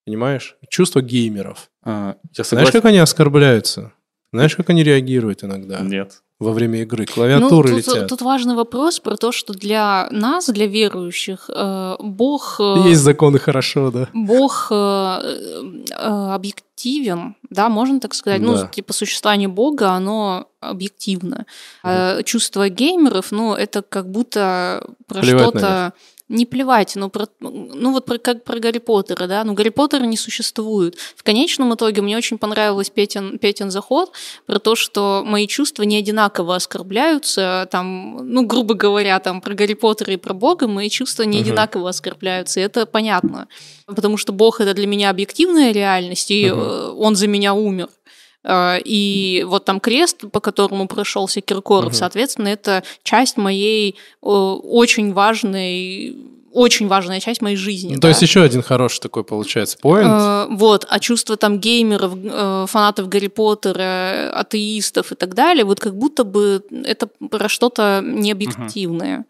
Понимаешь? Чувства геймеров. А, я Знаешь, как они оскорбляются? Знаешь, как они реагируют иногда Нет. во время игры? Ну, Клавиатуры тут, летят. тут важный вопрос про то, что для нас, для верующих, э, Бог... э, Есть законы хорошо, да. Бог э, э, объективен, да, можно так сказать. Да. Ну, типа существование Бога, оно объективно. А чувство геймеров, ну, это как будто про Плевать что-то... Не плевать, ну, про, ну вот про, как про Гарри Поттера, да, ну Гарри Поттера не существует. В конечном итоге мне очень понравилось Петин, Петин заход про то, что мои чувства не одинаково оскорбляются, там, ну, грубо говоря, там про Гарри Поттера и про Бога мои чувства не Мгм. одинаково оскорбляются, и это понятно потому что Бог это для меня объективная реальность, и э, он за меня умер. Э, И вот там крест, по которому прошелся Киркоров, Мгм. соответственно, это часть моей э, очень важной, очень важная часть моей жизни. Ну, да. То есть еще один хороший такой получается поинт. Э, Вот, а чувства там геймеров, э, фанатов Гарри Поттера, атеистов и так далее, вот как будто бы это про что-то необъективное.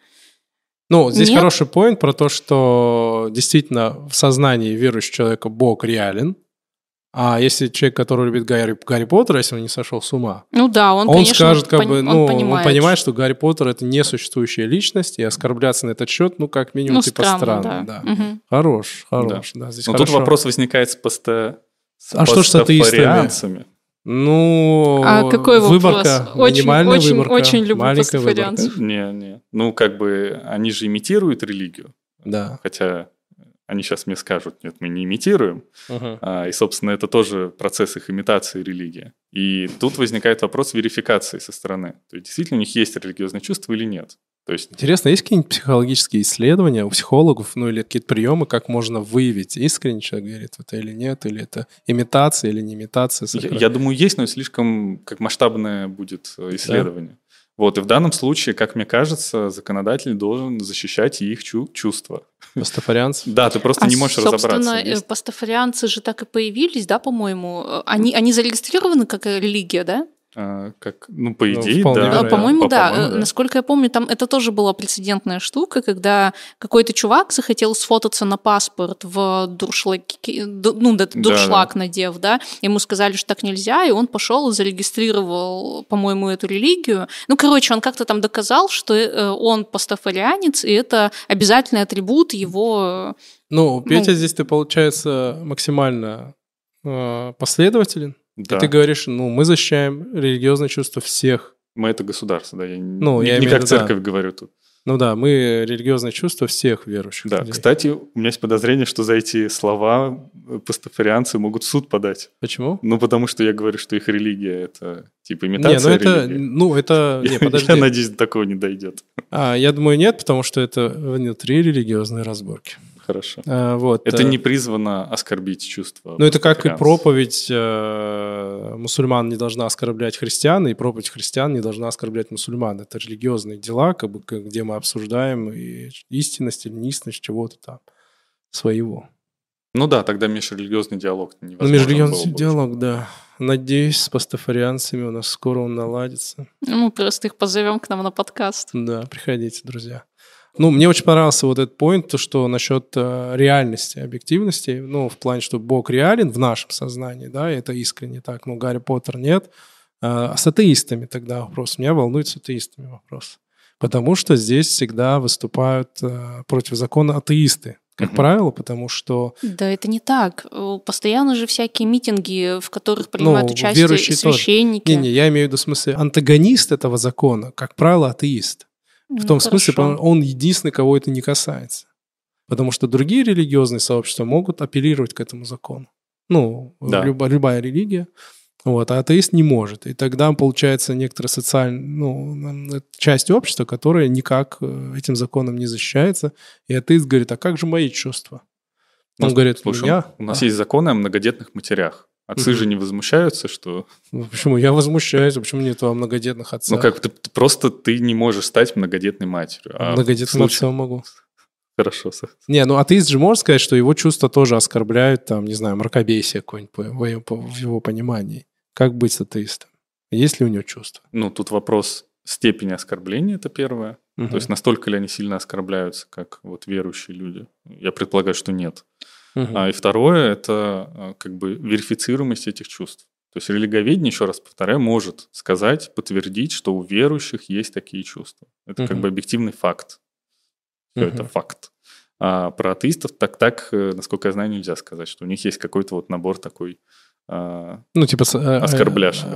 Ну, здесь Нет. хороший поинт про то, что действительно в сознании верующего человека Бог реален. А если человек, который любит Гарри, Гарри Поттера, если он не сошел с ума, Ну да, он, он, конечно, скажет, как пон- бы, он ну, он понимает, понимает, что Гарри Поттер это несуществующая личность, и оскорбляться на этот счет, ну, как минимум, ну, типа странно, странно. да. да. Мгм. Хорош, хорош, да. здесь Но хорошо. тут вопрос возникает с посто... с А что ж с атеистами? Ну, А какой вопрос? выборка, Очень- минимальная очень- выборка, очень люблю маленькая выборка. пастафарианцев. Не, не. Ну, как бы они же имитируют религию. Да. Хотя они сейчас мне скажут, нет, мы не имитируем. Мгм. А, И, собственно, это тоже процесс их имитации религии. И тут возникает вопрос верификации со стороны. То есть, действительно, у них есть религиозное чувство или нет. То есть, Интересно, есть какие-нибудь психологические исследования у психологов, ну или какие-то приемы, как можно выявить, искренне человек верит в это или нет, или это имитация или не имитация? я, я думаю, есть, но слишком как масштабное будет э, исследование. Вот, и в данном случае, как мне кажется, законодатель должен защищать их чу- чувства. Пастафарианцев? Да, ты просто А, не можешь собственно, разобраться. э, пастафарианцы же так и появились, да, по-моему? Они, они зарегистрированы как религия, да? А, как, ну, по Ну, идее, вполне да. А, вероятно. По-моему, По- да. по-моему, Э, Насколько я помню, там это тоже была прецедентная штука, когда какой-то чувак захотел сфотаться на паспорт в дуршлаге, ду- ну, да, Да, дуршлаг надев, да, ему сказали, что так нельзя, и он пошел и зарегистрировал, по-моему, эту религию. Ну, короче, он как-то там доказал, что э, он пастафарианец, и это обязательный атрибут его... Ну, Петя, Ну. здесь ты, получается, максимально э, последователен. Да. И ты говоришь, ну, мы защищаем религиозное чувство всех. Мы это государство, да. Я не- Ну, не, я не как виду, да. церковь говорю тут. Ну да, мы религиозное чувство всех верующих. Да, людей. кстати, у меня есть подозрение, что за эти слова пастафарианцы могут в суд подать. Почему? Ну, потому что я говорю, что их религия — это типа Не, имитация ну это, религии. ну это, не, подожди. Я надеюсь, до такого не дойдет. А, я думаю, нет, потому что это внутри религиозные разборки. Хорошо. А, вот. Это э, не призвано оскорбить чувства. Ну, это как и проповедь э, мусульман не должна оскорблять христиан, и проповедь христиан не должна оскорблять мусульман. Это религиозные дела, как бы, где мы обсуждаем и истинность или неистинность чего-то там своего. Ну да, тогда межрелигиозный диалог Ну, невозможен межрелигиозный был бы. диалог, да. Надеюсь, с пастафарианцами у нас скоро он наладится. Ну, мы просто их позовем к нам на подкаст. Да, приходите, друзья. Ну, мне очень понравился вот этот поинт, то, что насчет э, реальности, объективности, ну, в плане, что Бог реален в нашем сознании, да, и это искренне так, ну, Гарри Поттер нет. А с атеистами тогда вопрос. Меня волнует с атеистами вопрос. Потому что здесь всегда выступают э, против закона атеисты, как Мгм. правило, потому что Да, это не так. Э, Постоянно же всякие митинги, в которых принимают Ну, участие священники. Не-не, я имею в виду в смысле антагонист этого закона, как правило, атеист. В Ну, том смысле, хорошо. по- он единственный, кого это не касается. Потому что другие религиозные сообщества могут апеллировать к этому закону. Ну, Да. люба- любая религия. Вот, а атеист не может. И тогда получается некоторая социальная ну, часть общества, которая никак э, этим законом не защищается. И атеист говорит, а как же мои чувства? Он Ну, говорит, Слушай, меня... у нас а, есть законы о многодетных матерях. Отцы же не возмущаются, что... Ну, почему? Я возмущаюсь, а почему нет о многодетных отцах? Ну как, ты, ты просто ты не можешь стать многодетной матерью. А Многодетным случае- отцом могу. Хорошо. Не, ну атеист же может сказать, что его чувства тоже оскорбляют, там, не знаю, мракобесие какое-нибудь по- в его- в его понимании. Как быть с атеистом? Есть ли у него чувства? Ну, тут вопрос степени оскорбления, это первое. Мгм. То есть настолько ли они сильно оскорбляются, как вот верующие люди? Я предполагаю, что нет. Мгм. А, и второе – это а, как бы верифицируемость этих чувств. То есть религоведение, еще раз повторяю, может сказать, подтвердить, что у верующих есть такие чувства. Это как Мгм. бы объективный факт. Все это Мгм. факт. А про атеистов так, так, э, насколько я знаю, нельзя сказать, что у них есть какой-то вот набор такой... а, Ну, типа... э, э, Оскорбляшек,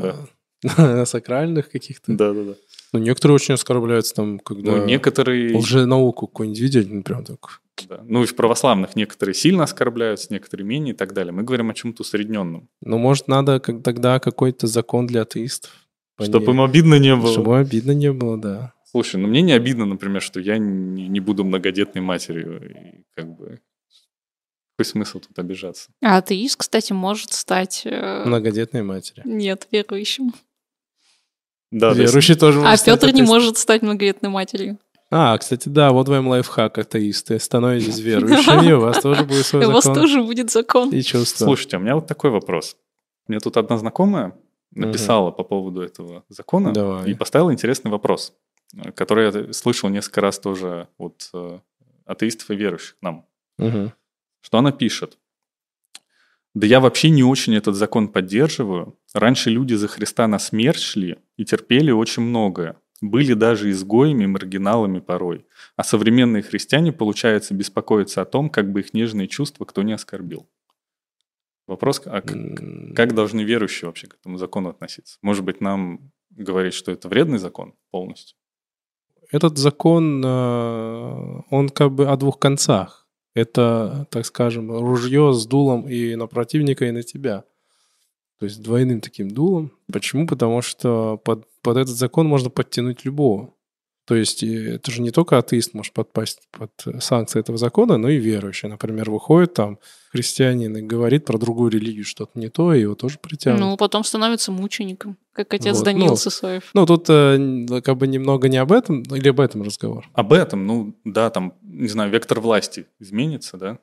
э, Сакральных каких-то. Да-да-да. Ну, некоторые очень оскорбляются там, когда... Ну, некоторые... Лженауку какую-нибудь видели, ну, прям так... да. Ну, и в православных некоторые сильно оскорбляются, некоторые менее и так далее. Мы говорим о чем-то усредненном. Ну, может, надо как тогда какой-то закон для атеистов. Чтобы им обидно не было. Чтобы обидно не было, да. Слушай, ну мне не обидно, например, что я не, не буду многодетной матерью. И как бы... Какой смысл тут обижаться? А атеист, кстати, может стать... э, Многодетной матери. Нет, верующим. Да, то есть- Верующий тоже А может стать Петр не может стать многодетной матерью. А, кстати, да, вот вам лайфхак, атеисты. Становитесь верующими, у вас тоже будет свой У вас закон тоже будет закон. и чувство. Слушайте, у меня вот такой вопрос. Мне тут одна знакомая написала по поводу этого закона и поставила интересный вопрос, который я слышал несколько раз тоже от э, атеистов и верующих нам. Что она пишет? Да я вообще не очень этот закон поддерживаю. Раньше люди за Христа на смерть шли и терпели очень многое. Были даже изгоями, маргиналами порой. А современные христиане, получается, беспокоятся о том, как бы их нежные чувства кто не оскорбил. Вопрос, а к- М, как должны верующие вообще к этому закону относиться? Может быть, нам говорить, что это вредный закон полностью? Этот закон, э, он как бы о двух концах. Это, так скажем, ружье с дулом и на противника, и на тебя. То есть двойным таким дулом. Почему? Потому что под, под этот закон можно подтянуть любого. То есть и это же не только атеист может подпасть под санкции этого закона, но и верующий. Например, выходит там христианин и говорит про другую религию что-то не то, и его тоже притянут. Ну, потом становится мучеником, как отец Вот, Даниил ну, Сысоев. Ну, тут э, как бы немного не об этом, или об этом разговор. Об этом, ну да, там, не знаю, вектор власти изменится, да?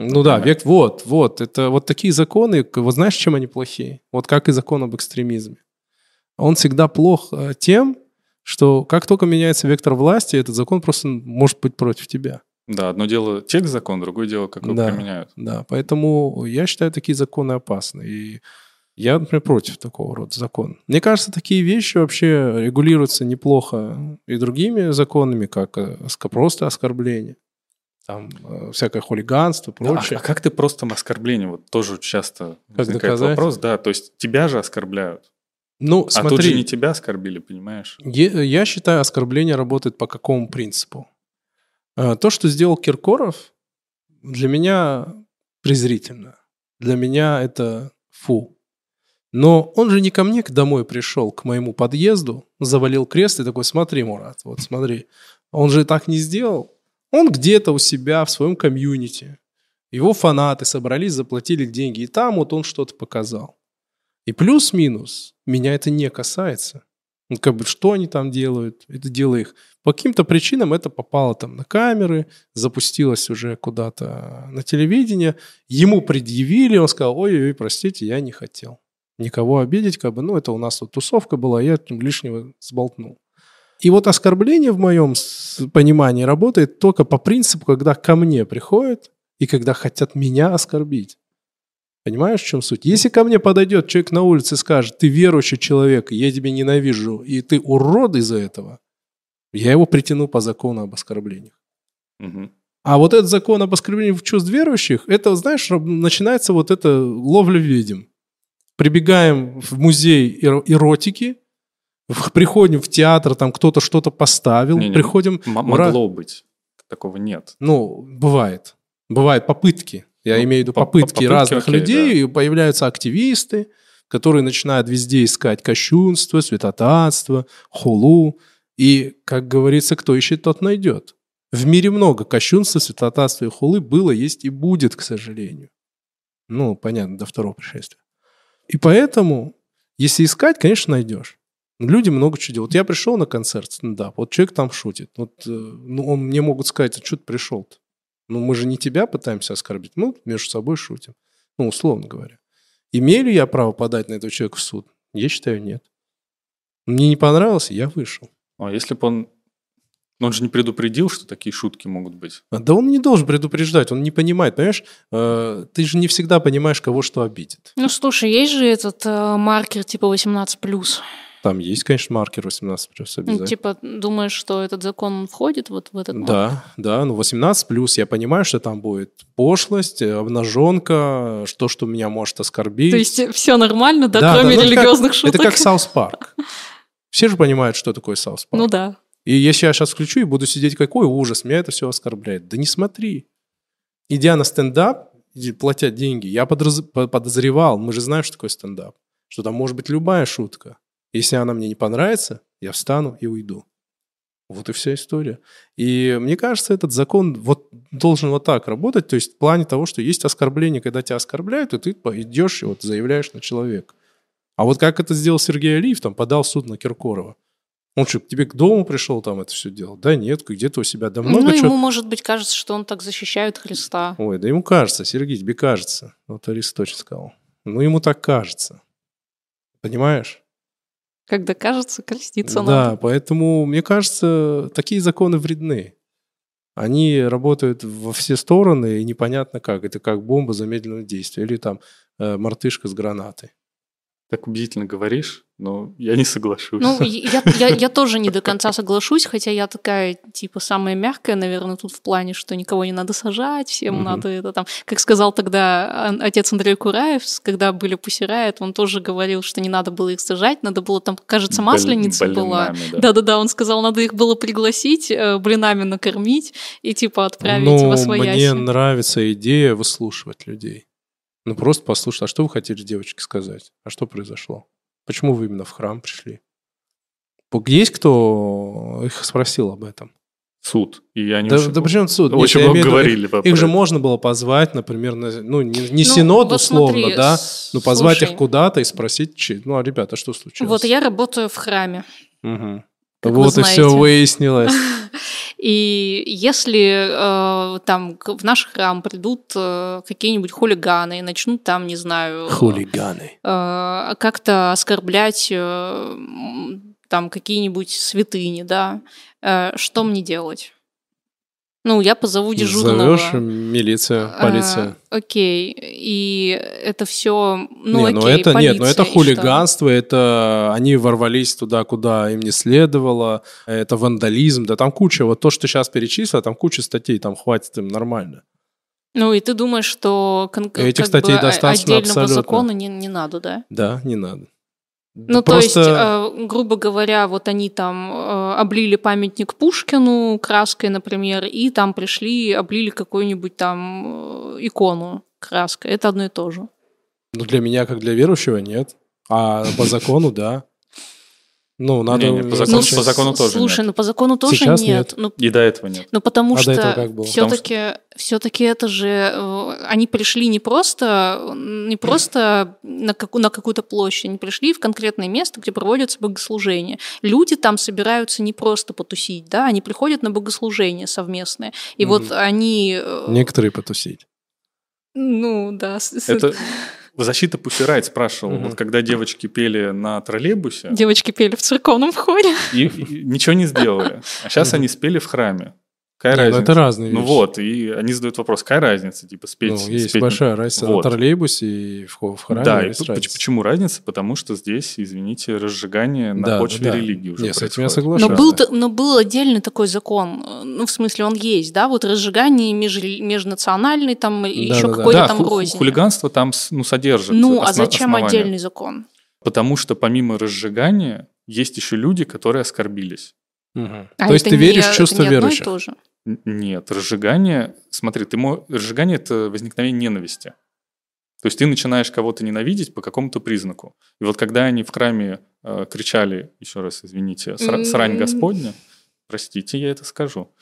Ну да, век, вот, вот, это вот такие законы, вот знаешь, чем они плохие? Вот как и закон об экстремизме. Он всегда плох э, тем, что как только меняется вектор власти, этот закон просто может быть против тебя. Да, одно дело текст закон, другое дело, как его Да. применяют. Да, поэтому я считаю такие законы опасны. И я, например, против такого рода закона. Мне кажется, такие вещи вообще регулируются неплохо и другими законами, как э, просто оскорбление, там э, всякое хулиганство, Да, а- прочее. а, как ты просто оскорбление? Вот тоже часто Как возникает доказать? вопрос. Да, то есть тебя же оскорбляют. Ну, А тут смотри, же не тебя оскорбили, понимаешь? Е- Я считаю, оскорбление работает по какому принципу? Э, То, что сделал Киркоров, для меня презрительно. Для меня это фу. Но он же не ко мне домой пришел, к моему подъезду, завалил крест и такой, смотри, Мурат, вот смотри. Он же так не сделал. Он где-то у себя в своем комьюнити. Его фанаты собрались, заплатили деньги. И там вот он что-то показал. И плюс-минус меня это не касается. Ну, как бы, что они там делают? Это дело их. По каким-то причинам это попало там на камеры, запустилось уже куда-то на телевидение. Ему предъявили, он сказал, ой-ой, простите, я не хотел никого обидеть, как бы, ну, это у нас тут тусовка была, я лишнего сболтнул. И вот оскорбление в моем понимании работает только по принципу, когда ко мне приходят и когда хотят меня оскорбить. Понимаешь, в чем суть? Если ко мне подойдет человек на улице и скажет, ты верующий человек, я тебя ненавижу, и ты урод из-за этого, я его притяну по закону об оскорблениях. Мгм. А вот этот закон об оскорблении в чувств верующих, это, знаешь, начинается вот это ловля ведьм. Прибегаем в музей эро- эротики, приходим в театр, там кто-то что-то поставил, Не-не, приходим... М- в ра- могло быть. Такого нет. Ну, бывает. Бывают попытки. Я Ну, имею в виду по- попытки, попытки, разных окей, людей. И появляются активисты, которые начинают везде искать кощунство, святотатство, хулу. И, как говорится, кто ищет, тот найдет. В мире много кощунства, святотатства и хулы было, есть и будет, к сожалению. Ну, понятно, до второго пришествия. И поэтому, если искать, конечно, найдешь. Люди много чего делают. Вот я пришел на концерт стендап, вот человек там шутит. Вот, э, ну, он, мне могут сказать, а что ты пришел-то? Ну, мы же не тебя пытаемся оскорбить, мы между собой шутим. Ну, условно говоря. Имею ли я право подать на этого человека в суд? Я считаю, нет. Мне не понравилось, я вышел. А если бы он... Но он же не предупредил, что такие шутки могут быть. А, Да он не должен предупреждать, он не понимает, понимаешь? Э, Ты же не всегда понимаешь, кого что обидит. Ну, слушай, есть же этот э, маркер типа 18+. Там есть, конечно, маркер 18 плюс Ну, обязательно. типа, думаешь, что этот закон он входит вот в этот маркер? Да, да, ну 18 плюс, я понимаю, что там будет пошлость, э, обнаженка, что, что меня может оскорбить. То есть все нормально, да, Да, кроме да, ну, это как- религиозных шуток? Это как South Park. Все же понимают, что такое South Park. Ну да. И если я сейчас включу и буду сидеть, какой ужас, меня это все оскорбляет. Да не смотри. Идя на стендап, иди, платя деньги, я подозревал, мы же знаем, что такое стендап, что там может быть любая шутка. Если она мне не понравится, я встану и уйду. Вот и вся история. И мне кажется, этот закон вот должен вот так работать, то есть в плане того, что есть оскорбление, когда тебя оскорбляют, и ты идешь и вот заявляешь на человека. А вот как это сделал Сергей Алиев, там подал суд на Киркорова. Он что, к тебе к дому пришел там это все делал? Да нет, где-то у себя. Да много ну, чего. ему, может быть, кажется, что он так защищает Христа. Ой, да ему кажется, Сергей, тебе кажется. Вот Арис точно сказал. Ну, ему так кажется. Понимаешь? Когда кажется, креститься да, надо. поэтому, мне кажется, такие законы вредны. Они работают во все стороны, и непонятно как. Это как бомба замедленного действия. Или там э, мартышка с гранатой. Так убедительно говоришь, но я не соглашусь. Ну, я, я, я тоже не до конца соглашусь, хотя я такая, типа, самая мягкая, наверное, тут в плане, что никого не надо сажать, всем Мгм. надо это там... Как сказал тогда отец Андрей Кураев, когда были Пусирает, он тоже говорил, что не надо было их сажать, надо было там, кажется, масленица Боль- была. Да-да-да, он сказал, надо их было пригласить, э, блинами накормить и, типа, отправить ну, во свояси. мне нравится идея выслушивать людей. Ну, просто послушать, а что вы хотели девочке сказать? А что произошло? Почему вы именно в храм пришли? Есть кто их спросил об этом? Суд. И они Да, очень, да при чем суд? Нет, очень я много виду, говорили. по- Их же можно было позвать, например, на- ну, не, не Ну, синод вот условно, смотри, да, с- ну, позвать слушай, их куда-то и спросить, ну, а, ребята, что случилось? Вот я работаю в храме. Мгм. как вы вот и все выяснилось. И если э, там в наш храм придут э, какие-нибудь хулиганы и начнут там, не знаю, Хулиганы. э, как-то оскорблять э, там какие-нибудь святыни, да, э, что мне делать? Ну, я позову дежурного. Зовешь милицию, полицию. А, окей, и это все, ну не, ну окей, это нет, ну полиция, это и что? хулиганство, это они ворвались туда, куда им не следовало, это вандализм, да там куча, вот то, что сейчас перечислил, там куча статей, там хватит им нормально. Ну и ты думаешь, что кон- Этих как статей бы, а- достаточно отдельного абсолютно. закона не, не надо, да? Да, не надо. Ну, то есть, э, грубо говоря, вот они там э, облили памятник Пушкину краской, например, и там пришли, облили какую-нибудь там э, икону краской. Это одно и то же. Ну, для меня, как для верующего, нет. А по закону, да. Ну, надо... Не-не, по закону- изучать. по закону тоже Слушай, нет. ну по закону тоже Сейчас нет. нет. Ну, И до этого нет. Ну, потому А до этого что как было? все-таки все-таки это же э, они пришли не просто не просто на, каку- на какую-то площадь, они пришли в конкретное место, где проводятся богослужения. Люди там собираются не просто потусить, да, они приходят на богослужения совместные. И Мгм. вот они, э, Некоторые потусить. ну да, Это защита Пусирайт спрашивал, Мгм. вот когда девочки пели на троллейбусе, девочки пели в церковном хоре. и, и ничего не сделали. А сейчас Мгм. они спели в храме. Какая Не, ну разница? это разные Ну вещи. вот, и они задают вопрос, какая разница, типа, спеть... Ну, есть спеть- большая разница Вот. на троллейбусе и в, в храме. Да, и разница. почему разница? Потому что здесь, извините, разжигание на Да, почве да, да. религии уже Не, с этим я происходит. соглашусь. Но был, но был отдельный такой закон, ну, в смысле, он есть, да, вот разжигание меж, межнациональный, там, еще Да-да-да. какой-то Да, там рознь. хулиганство там ну, содержит Ну, а зачем основания. отдельный закон? Потому что помимо разжигания есть еще люди, которые оскорбились. Мгм. А То есть ты веришь в чувство это не одно и верующих? Нет, разжигание... Смотри, ты мо... разжигание – это возникновение ненависти. То есть ты начинаешь кого-то ненавидеть по какому-то признаку. И вот когда они в храме э, кричали, еще раз извините, «Сра- «Срань. Господня», простите, я это скажу.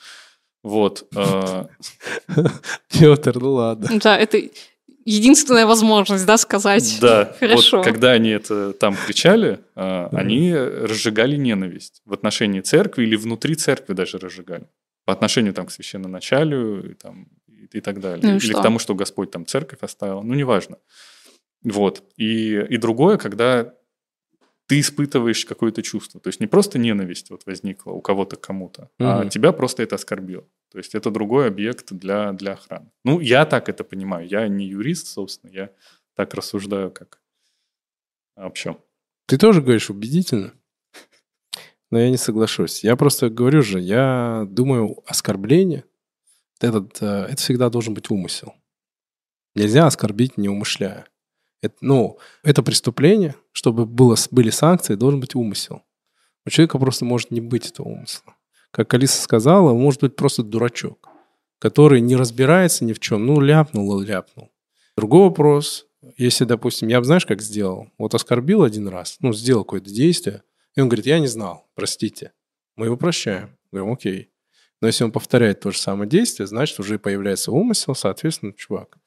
Вот. э, Петр, ну ладно. Да, это единственная возможность, да, сказать. Да, Хорошо. вот когда они это там кричали, э, они разжигали ненависть в отношении церкви или внутри церкви даже разжигали. По отношению там, к священноначалию и, там, и, и так далее. Ну и или что? к тому, что Господь там церковь оставил. Ну, неважно. Вот. И, и другое, когда ты испытываешь какое-то чувство. То есть не просто ненависть вот возникла у кого-то к кому-то, а Мгм. тебя просто это оскорбило. То есть это другой объект для, для охраны. Ну, я так это понимаю. Я не юрист, собственно, я так рассуждаю, как вообще. Ты тоже говоришь убедительно. Но я не соглашусь. Я просто говорю же, я думаю, оскорбление, этот, э, это всегда должен быть умысел. Нельзя оскорбить, не умышляя. Это, ну, это преступление, чтобы было, были санкции, должен быть умысел. У человека просто может не быть этого умысла. Как Алиса сказала, может быть просто дурачок, который не разбирается ни в чем. Ну, ляпнул и ляпнул. Другой вопрос, если, допустим, я бы, знаешь, как сделал? Вот оскорбил один раз, ну, сделал какое-то действие, и он говорит, я не знал, простите. Мы его прощаем. Говорим, окей. Но если он повторяет то же самое действие, значит, уже появляется умысел, соответственно, чувак,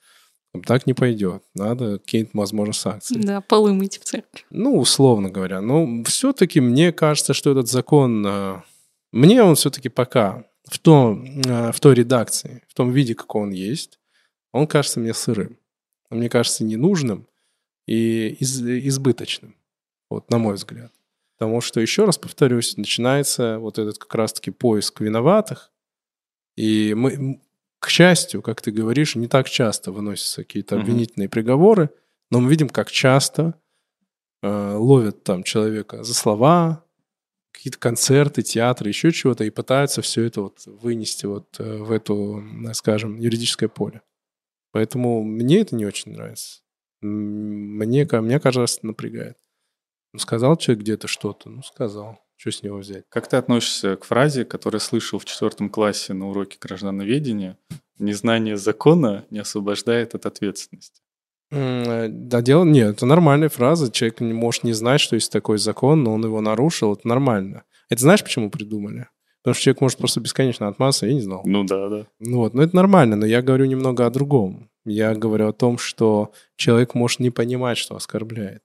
так не пойдет. Надо какие-то, возможно, санкции. Да, полы мыть в церкви. Ну, условно говоря. Но все-таки мне кажется, что этот закон... э, Мне он все-таки пока в, том, э, в той редакции, в том виде, какой он есть, он кажется мне сырым. Он мне кажется ненужным и из- избыточным. Вот, на мой взгляд. Потому что, еще раз повторюсь, начинается вот этот как раз-таки поиск виноватых. И мы, к счастью, как ты говоришь, не так часто выносятся какие-то Мгм. обвинительные приговоры, но мы видим, как часто э, ловят там человека за слова, какие-то концерты, театры, еще чего-то, и пытаются все это вот вынести вот э, в эту, скажем, юридическое поле. Поэтому мне это не очень нравится. Мне, мне кажется, напрягает. Ну, сказал человек где-то что-то, ну, сказал. Что с него взять? Как ты относишься к фразе, которую слышал в четвертом классе на уроке граждановедения? Незнание закона не освобождает от ответственности. Э, Да, дело... Нет, это нормальная фраза. Человек не может не знать, что есть такой закон, но он его нарушил. Это нормально. Это знаешь, почему придумали? Потому что человек может просто бесконечно отмазаться, я не знал. Ну да, да. Ну Вот, но это нормально, но я говорю немного о другом. Я говорю о том, что человек может не понимать, что оскорбляет.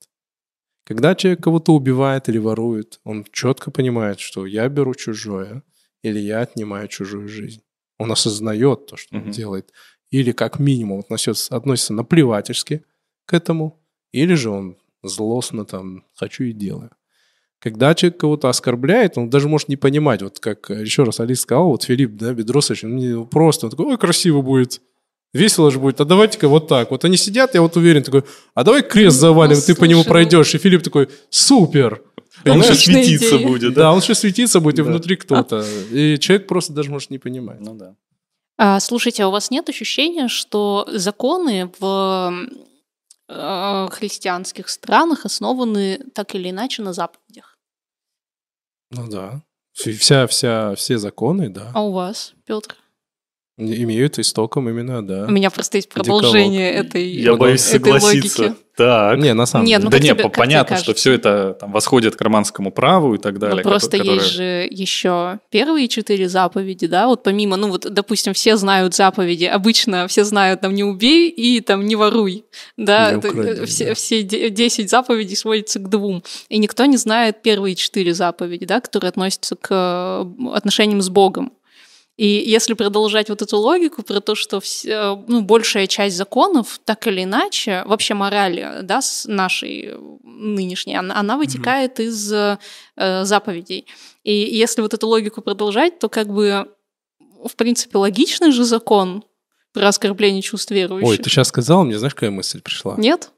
Когда человек кого-то убивает или ворует, он четко понимает, что я беру чужое или я отнимаю чужую жизнь. Он осознает то, что он Мгм. делает. Или как минимум относится, относится наплевательски к этому, или же он злостно там «хочу и делаю». Когда человек кого-то оскорбляет, он даже может не понимать, вот как э, еще раз Алис сказал, вот Филипп, да, Бедросович, он мне просто он такой, ой, красиво будет, весело же будет, а давайте-ка вот так. Вот они сидят, я вот уверен, такой, а давай крест завалим, Ну, ты по нему слушай, ну- пройдешь. И Филипп такой, супер. Он еще светиться идея. будет, Да, да? он еще светиться будет, и Да. внутри кто-то. И человек просто даже может не понимать. Ну да. А, слушайте, а у вас нет ощущения, что законы в э, христианских странах основаны так или иначе на заповедях? Ну да. Вся, вся, все законы, да, А у вас, Петр? Имеют истоком именно, да. У меня просто есть продолжение этой, Я боюсь этой согласиться. логики. Так. Не, на самом Не, деле. ну да не, тебе- понятно, что все это там восходит к романскому праву и так далее. Ну, просто ко- которое- есть же еще первые четыре заповеди, да, вот помимо, ну вот, допустим, все знают заповеди, обычно все знают там не убей и там не воруй, да, Не укради, все, да. все де- 10 заповедей сводятся к двум, и никто не знает первые четыре заповеди, да, которые относятся к отношениям с Богом. И если продолжать вот эту логику про то, что все, ну, большая часть законов, так или иначе, вообще морали да, с нашей э, нынешней, она, она вытекает из э, заповедей. И если вот эту логику продолжать, то как бы, в принципе, логичный же закон про оскорбление чувств верующих. Ой, ты сейчас сказал, мне знаешь, какая мысль пришла? Нет?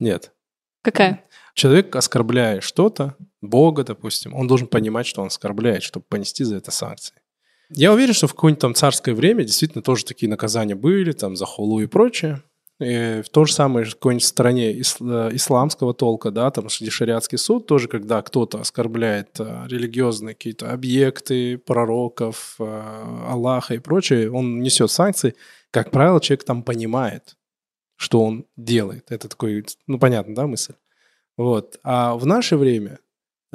Нет. Какая? Человек, оскорбляя что-то, Бога, допустим, он должен понимать, что он оскорбляет, чтобы понести за это санкции. Я уверен, что в какое-нибудь там царское время действительно тоже такие наказания были, там, за хулу и прочее. И в то же самое в какой-нибудь стране э, исламского толка, да, там шариатский суд, тоже когда кто-то оскорбляет э, религиозные какие-то объекты, пророков, э, Аллаха и прочее, он несет санкции. Как правило, человек там понимает, что он делает. Это такой, ну, понятно, да, мысль? Вот. А в наше время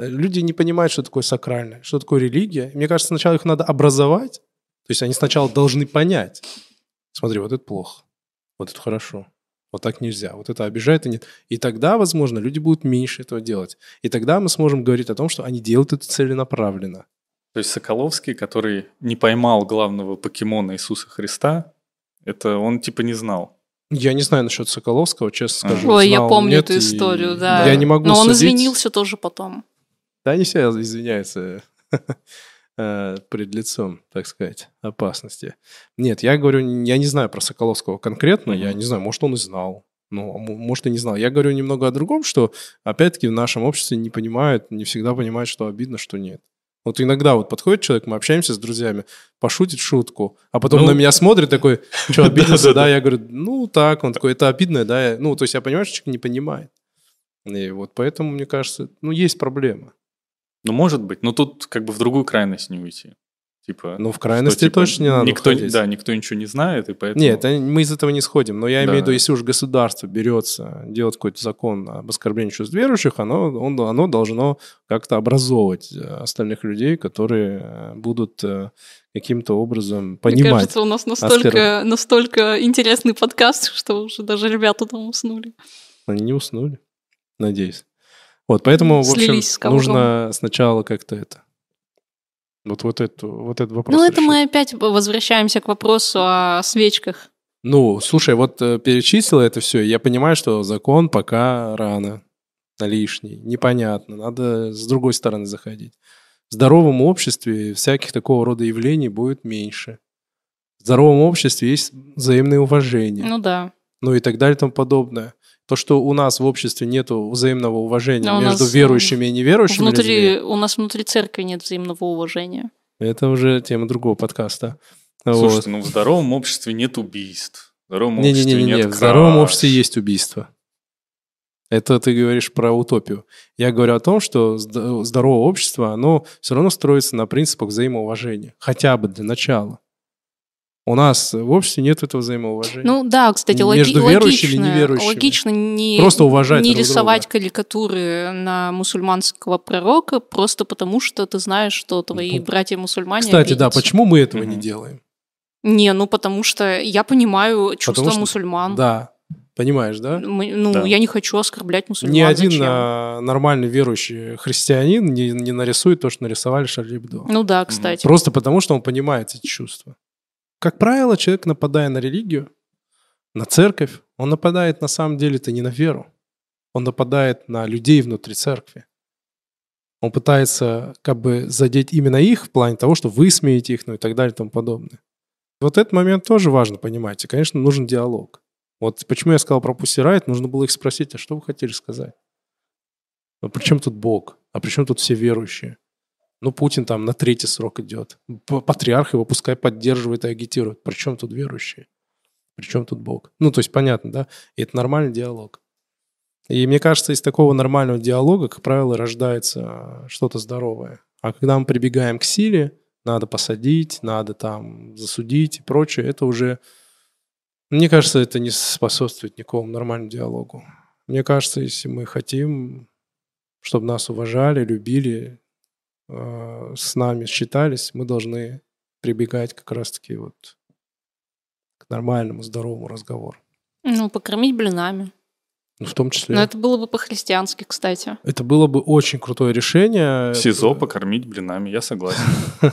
люди не понимают, что такое сакральное, что такое религия. Мне кажется, сначала их надо образовать. То есть они сначала должны понять. Смотри, вот это плохо, вот это хорошо. Вот так нельзя. Вот это обижает и нет. И тогда, возможно, люди будут меньше этого делать. И тогда мы сможем говорить о том, что они делают это целенаправленно. То есть Соколовский, который не поймал главного покемона Иисуса Христа, это он типа не знал. Я не знаю насчет Соколовского, честно А. скажу. Ой, я знал, помню нет, эту и историю, да. Я не могу Но он судить. извинился тоже потом. Да, они все извиняются э, пред лицом, так сказать, опасности. Нет, я говорю, я не знаю про Соколовского конкретно, я не знаю, может, он и знал. Ну, а мо- может, и не знал. Я говорю немного о другом, что, опять-таки, в нашем обществе не понимают, не всегда понимают, что обидно, что нет. Вот иногда вот подходит человек, мы общаемся с друзьями, пошутит шутку, а потом Ну. на меня смотрит такой, что, обиделся, Да-да-да. да? Я говорю, ну, так. Он такой, это обидно, да? Ну, то есть я понимаю, что человек не понимает. И вот поэтому, мне кажется, ну, есть проблема. Ну, может быть, но тут как бы в другую крайность не уйти. Типа, Ну, в что, крайности типа, точно не надо никто, уходить. Да, никто ничего не знает, и поэтому... Нет, мы из этого не сходим. Но я Да. имею в виду, если уж государство берется делать какой-то закон об оскорблении чувств верующих, оно, он- оно должно как-то образовывать э, остальных людей, которые э, будут э, каким-то образом Мне понимать. кажется, у нас настолько, настолько интересный подкаст, что уже даже ребята там уснули. Они не уснули, надеюсь. Вот, поэтому, в общем, Слились с ковром. нужно сначала как-то это... Вот, вот, эту, вот этот вопрос Ну, это решить. мы опять возвращаемся к вопросу о свечках. Ну, слушай, вот э, перечислила это все, я понимаю, что закон пока рано, лишний, непонятно, надо с другой стороны заходить. В здоровом обществе всяких такого рода явлений будет меньше. В здоровом обществе есть взаимное уважение, Ну да. ну и так далее и тому подобное. То, что у нас в обществе нет взаимного уважения у между нас, верующими и неверующими Внутри, людьми, у нас внутри церкви нет взаимного уважения. это уже тема другого подкаста. Вот. Слушайте, ну в здоровом обществе нет убийств. В здоровом обществе Не-не-не, нет в здоровом обществе есть убийство. Это ты говоришь про утопию. Я говорю о том, что зд- здоровое общество, оно все равно строится на принципах взаимоуважения. Хотя бы для начала. У нас в обществе нет этого взаимоуважения. Ну да, кстати, логи- Между верующими и логично, неверующими. логично не, Просто уважать не друг рисовать друга. карикатуры на мусульманского пророка просто потому, что ты знаешь, что твои Ну, братья-мусульмане Кстати, да, обидятся. почему мы этого не Мгм. делаем? Не, ну потому что я понимаю чувства что- мусульман. Да, понимаешь, да? Мы- ну, Да. я не хочу оскорблять мусульман. Ни один зачем? а, нормальный верующий христианин не, не нарисует то, что нарисовали Шарли Эбдо. Ну да, кстати. Просто потому, что он понимает эти чувства. Как правило, человек, нападая на религию, на церковь, он нападает на самом деле-то не на веру. Он нападает на людей внутри церкви. Он пытается как бы задеть именно их в плане того, что вы смеете их, ну и так далее и тому подобное. Вот этот момент тоже важно понимать. И, конечно, нужен диалог. Вот почему я сказал про Pussy нужно было их спросить, а что вы хотели сказать? А при чем тут Бог? А при чем тут все верующие? Ну, Путин там на третий срок идет. Патриарх его пускай поддерживает и агитирует. При чем тут верующие? При чем тут Бог? Ну, то есть понятно, да? И это нормальный диалог. И мне кажется, из такого нормального диалога, как правило, рождается что-то здоровое. А когда мы прибегаем к силе, надо посадить, надо там засудить и прочее, это уже... Мне кажется, это не способствует никакому нормальному диалогу. Мне кажется, если мы хотим, чтобы нас уважали, любили, э, с нами считались, мы должны прибегать как раз-таки вот к нормальному, здоровому разговору. Ну, покормить блинами. Ну, в том числе. Но это было бы по-христиански, кстати. Это было бы очень крутое решение. В СИЗО покормить блинами, я согласен.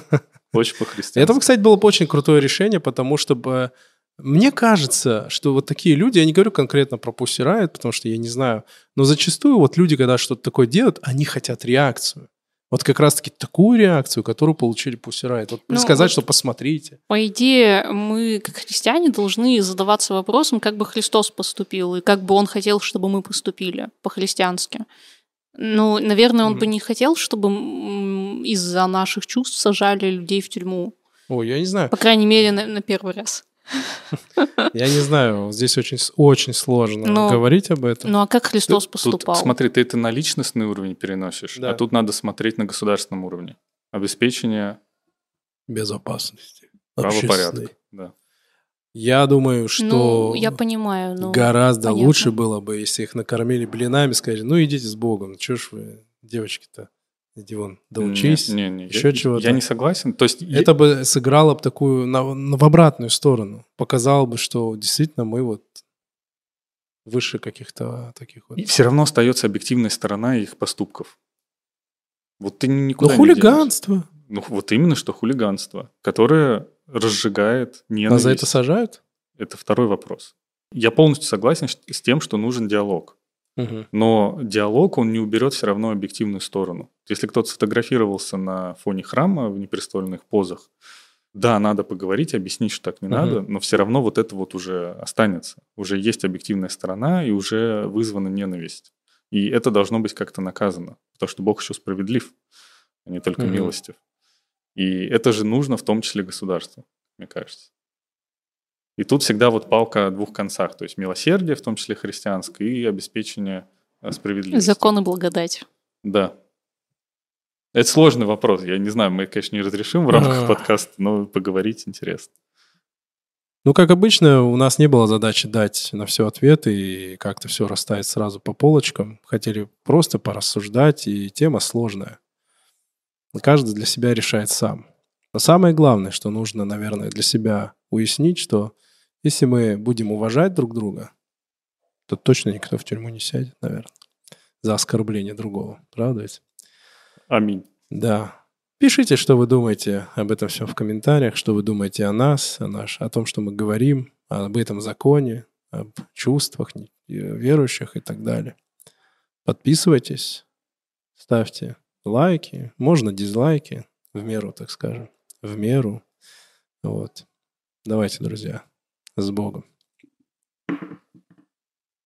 Очень по-христиански. Это, кстати, было бы очень крутое решение, потому что мне кажется, что вот такие люди, я не говорю конкретно про Pussy Riot, потому что я не знаю, но зачастую вот люди, когда что-то такое делают, они хотят реакцию. Вот как раз-таки такую реакцию, которую получили Pussy Riot. Вот Ну, сказать, вот- что посмотрите. По идее, мы, как христиане, должны задаваться вопросом, как бы Христос поступил, и как бы он хотел, чтобы мы поступили по-христиански. Ну, наверное, он бы Мгм. не хотел, чтобы из-за наших чувств сажали людей в тюрьму. Ой, я не знаю. По крайней мере, на, на первый раз. Я не знаю. Здесь очень, очень сложно Но- говорить об этом. Ну, а как Христос Тут, поступал? смотри, ты это на личностный уровень переносишь, Да. а тут надо смотреть на государственном уровне. Обеспечение Безопасности. правопорядка. Да. Я думаю, что Ну, я понимаю, но... гораздо понятно. лучше было бы, если их накормили блинами, сказали, ну идите с Богом, чё ж вы, девочки-то, иди вон, доучись. Не, не, не, Еще я, чего-то. Я не согласен. То есть Это бы сыграло бы такую на- на- в обратную сторону. Показало бы, что действительно мы вот выше каких-то таких вот. И все равно остается объективная сторона их поступков. Вот ты Ну, никуда не хулиганство. денешься. Ну, вот именно что хулиганство, которое разжигает ненависть. Нас за это сажают? Это второй вопрос. Я полностью согласен с тем, что нужен диалог. Но диалог, он не уберет все равно объективную сторону. Если кто-то сфотографировался на фоне храма в непристойных позах, да, надо поговорить, объяснить, что так не Мгм. надо, но все равно вот это вот уже останется. Уже есть объективная сторона, и уже вызвана ненависть. И это должно быть как-то наказано, потому что Бог еще справедлив, а не только Мгм. милостив. И это же нужно в том числе государству, мне кажется. И тут всегда вот палка о двух концах, то есть милосердие, в том числе христианское, и обеспечение э, справедливости. Закон и благодать. Да. Это сложный вопрос. Я не знаю, мы, конечно, не разрешим в рамках А. подкаста, но поговорить интересно. Ну, как обычно, у нас не было задачи дать на все ответы и как-то все расставить сразу по полочкам. Хотели просто порассуждать, и тема сложная. Каждый для себя решает сам. Но самое главное, что нужно, наверное, для себя уяснить, что если мы будем уважать друг друга, то точно никто в тюрьму не сядет, наверное, за оскорбление другого. Правда ведь? Аминь. Да. Пишите, что вы думаете об этом всем в комментариях, что вы думаете о нас, о, наш, о том, что мы говорим, об этом законе, об чувствах э, верующих и так далее. Подписывайтесь, ставьте лайки, можно дизлайки, в меру, так скажем, в меру. Вот. Давайте, друзья, с Богом.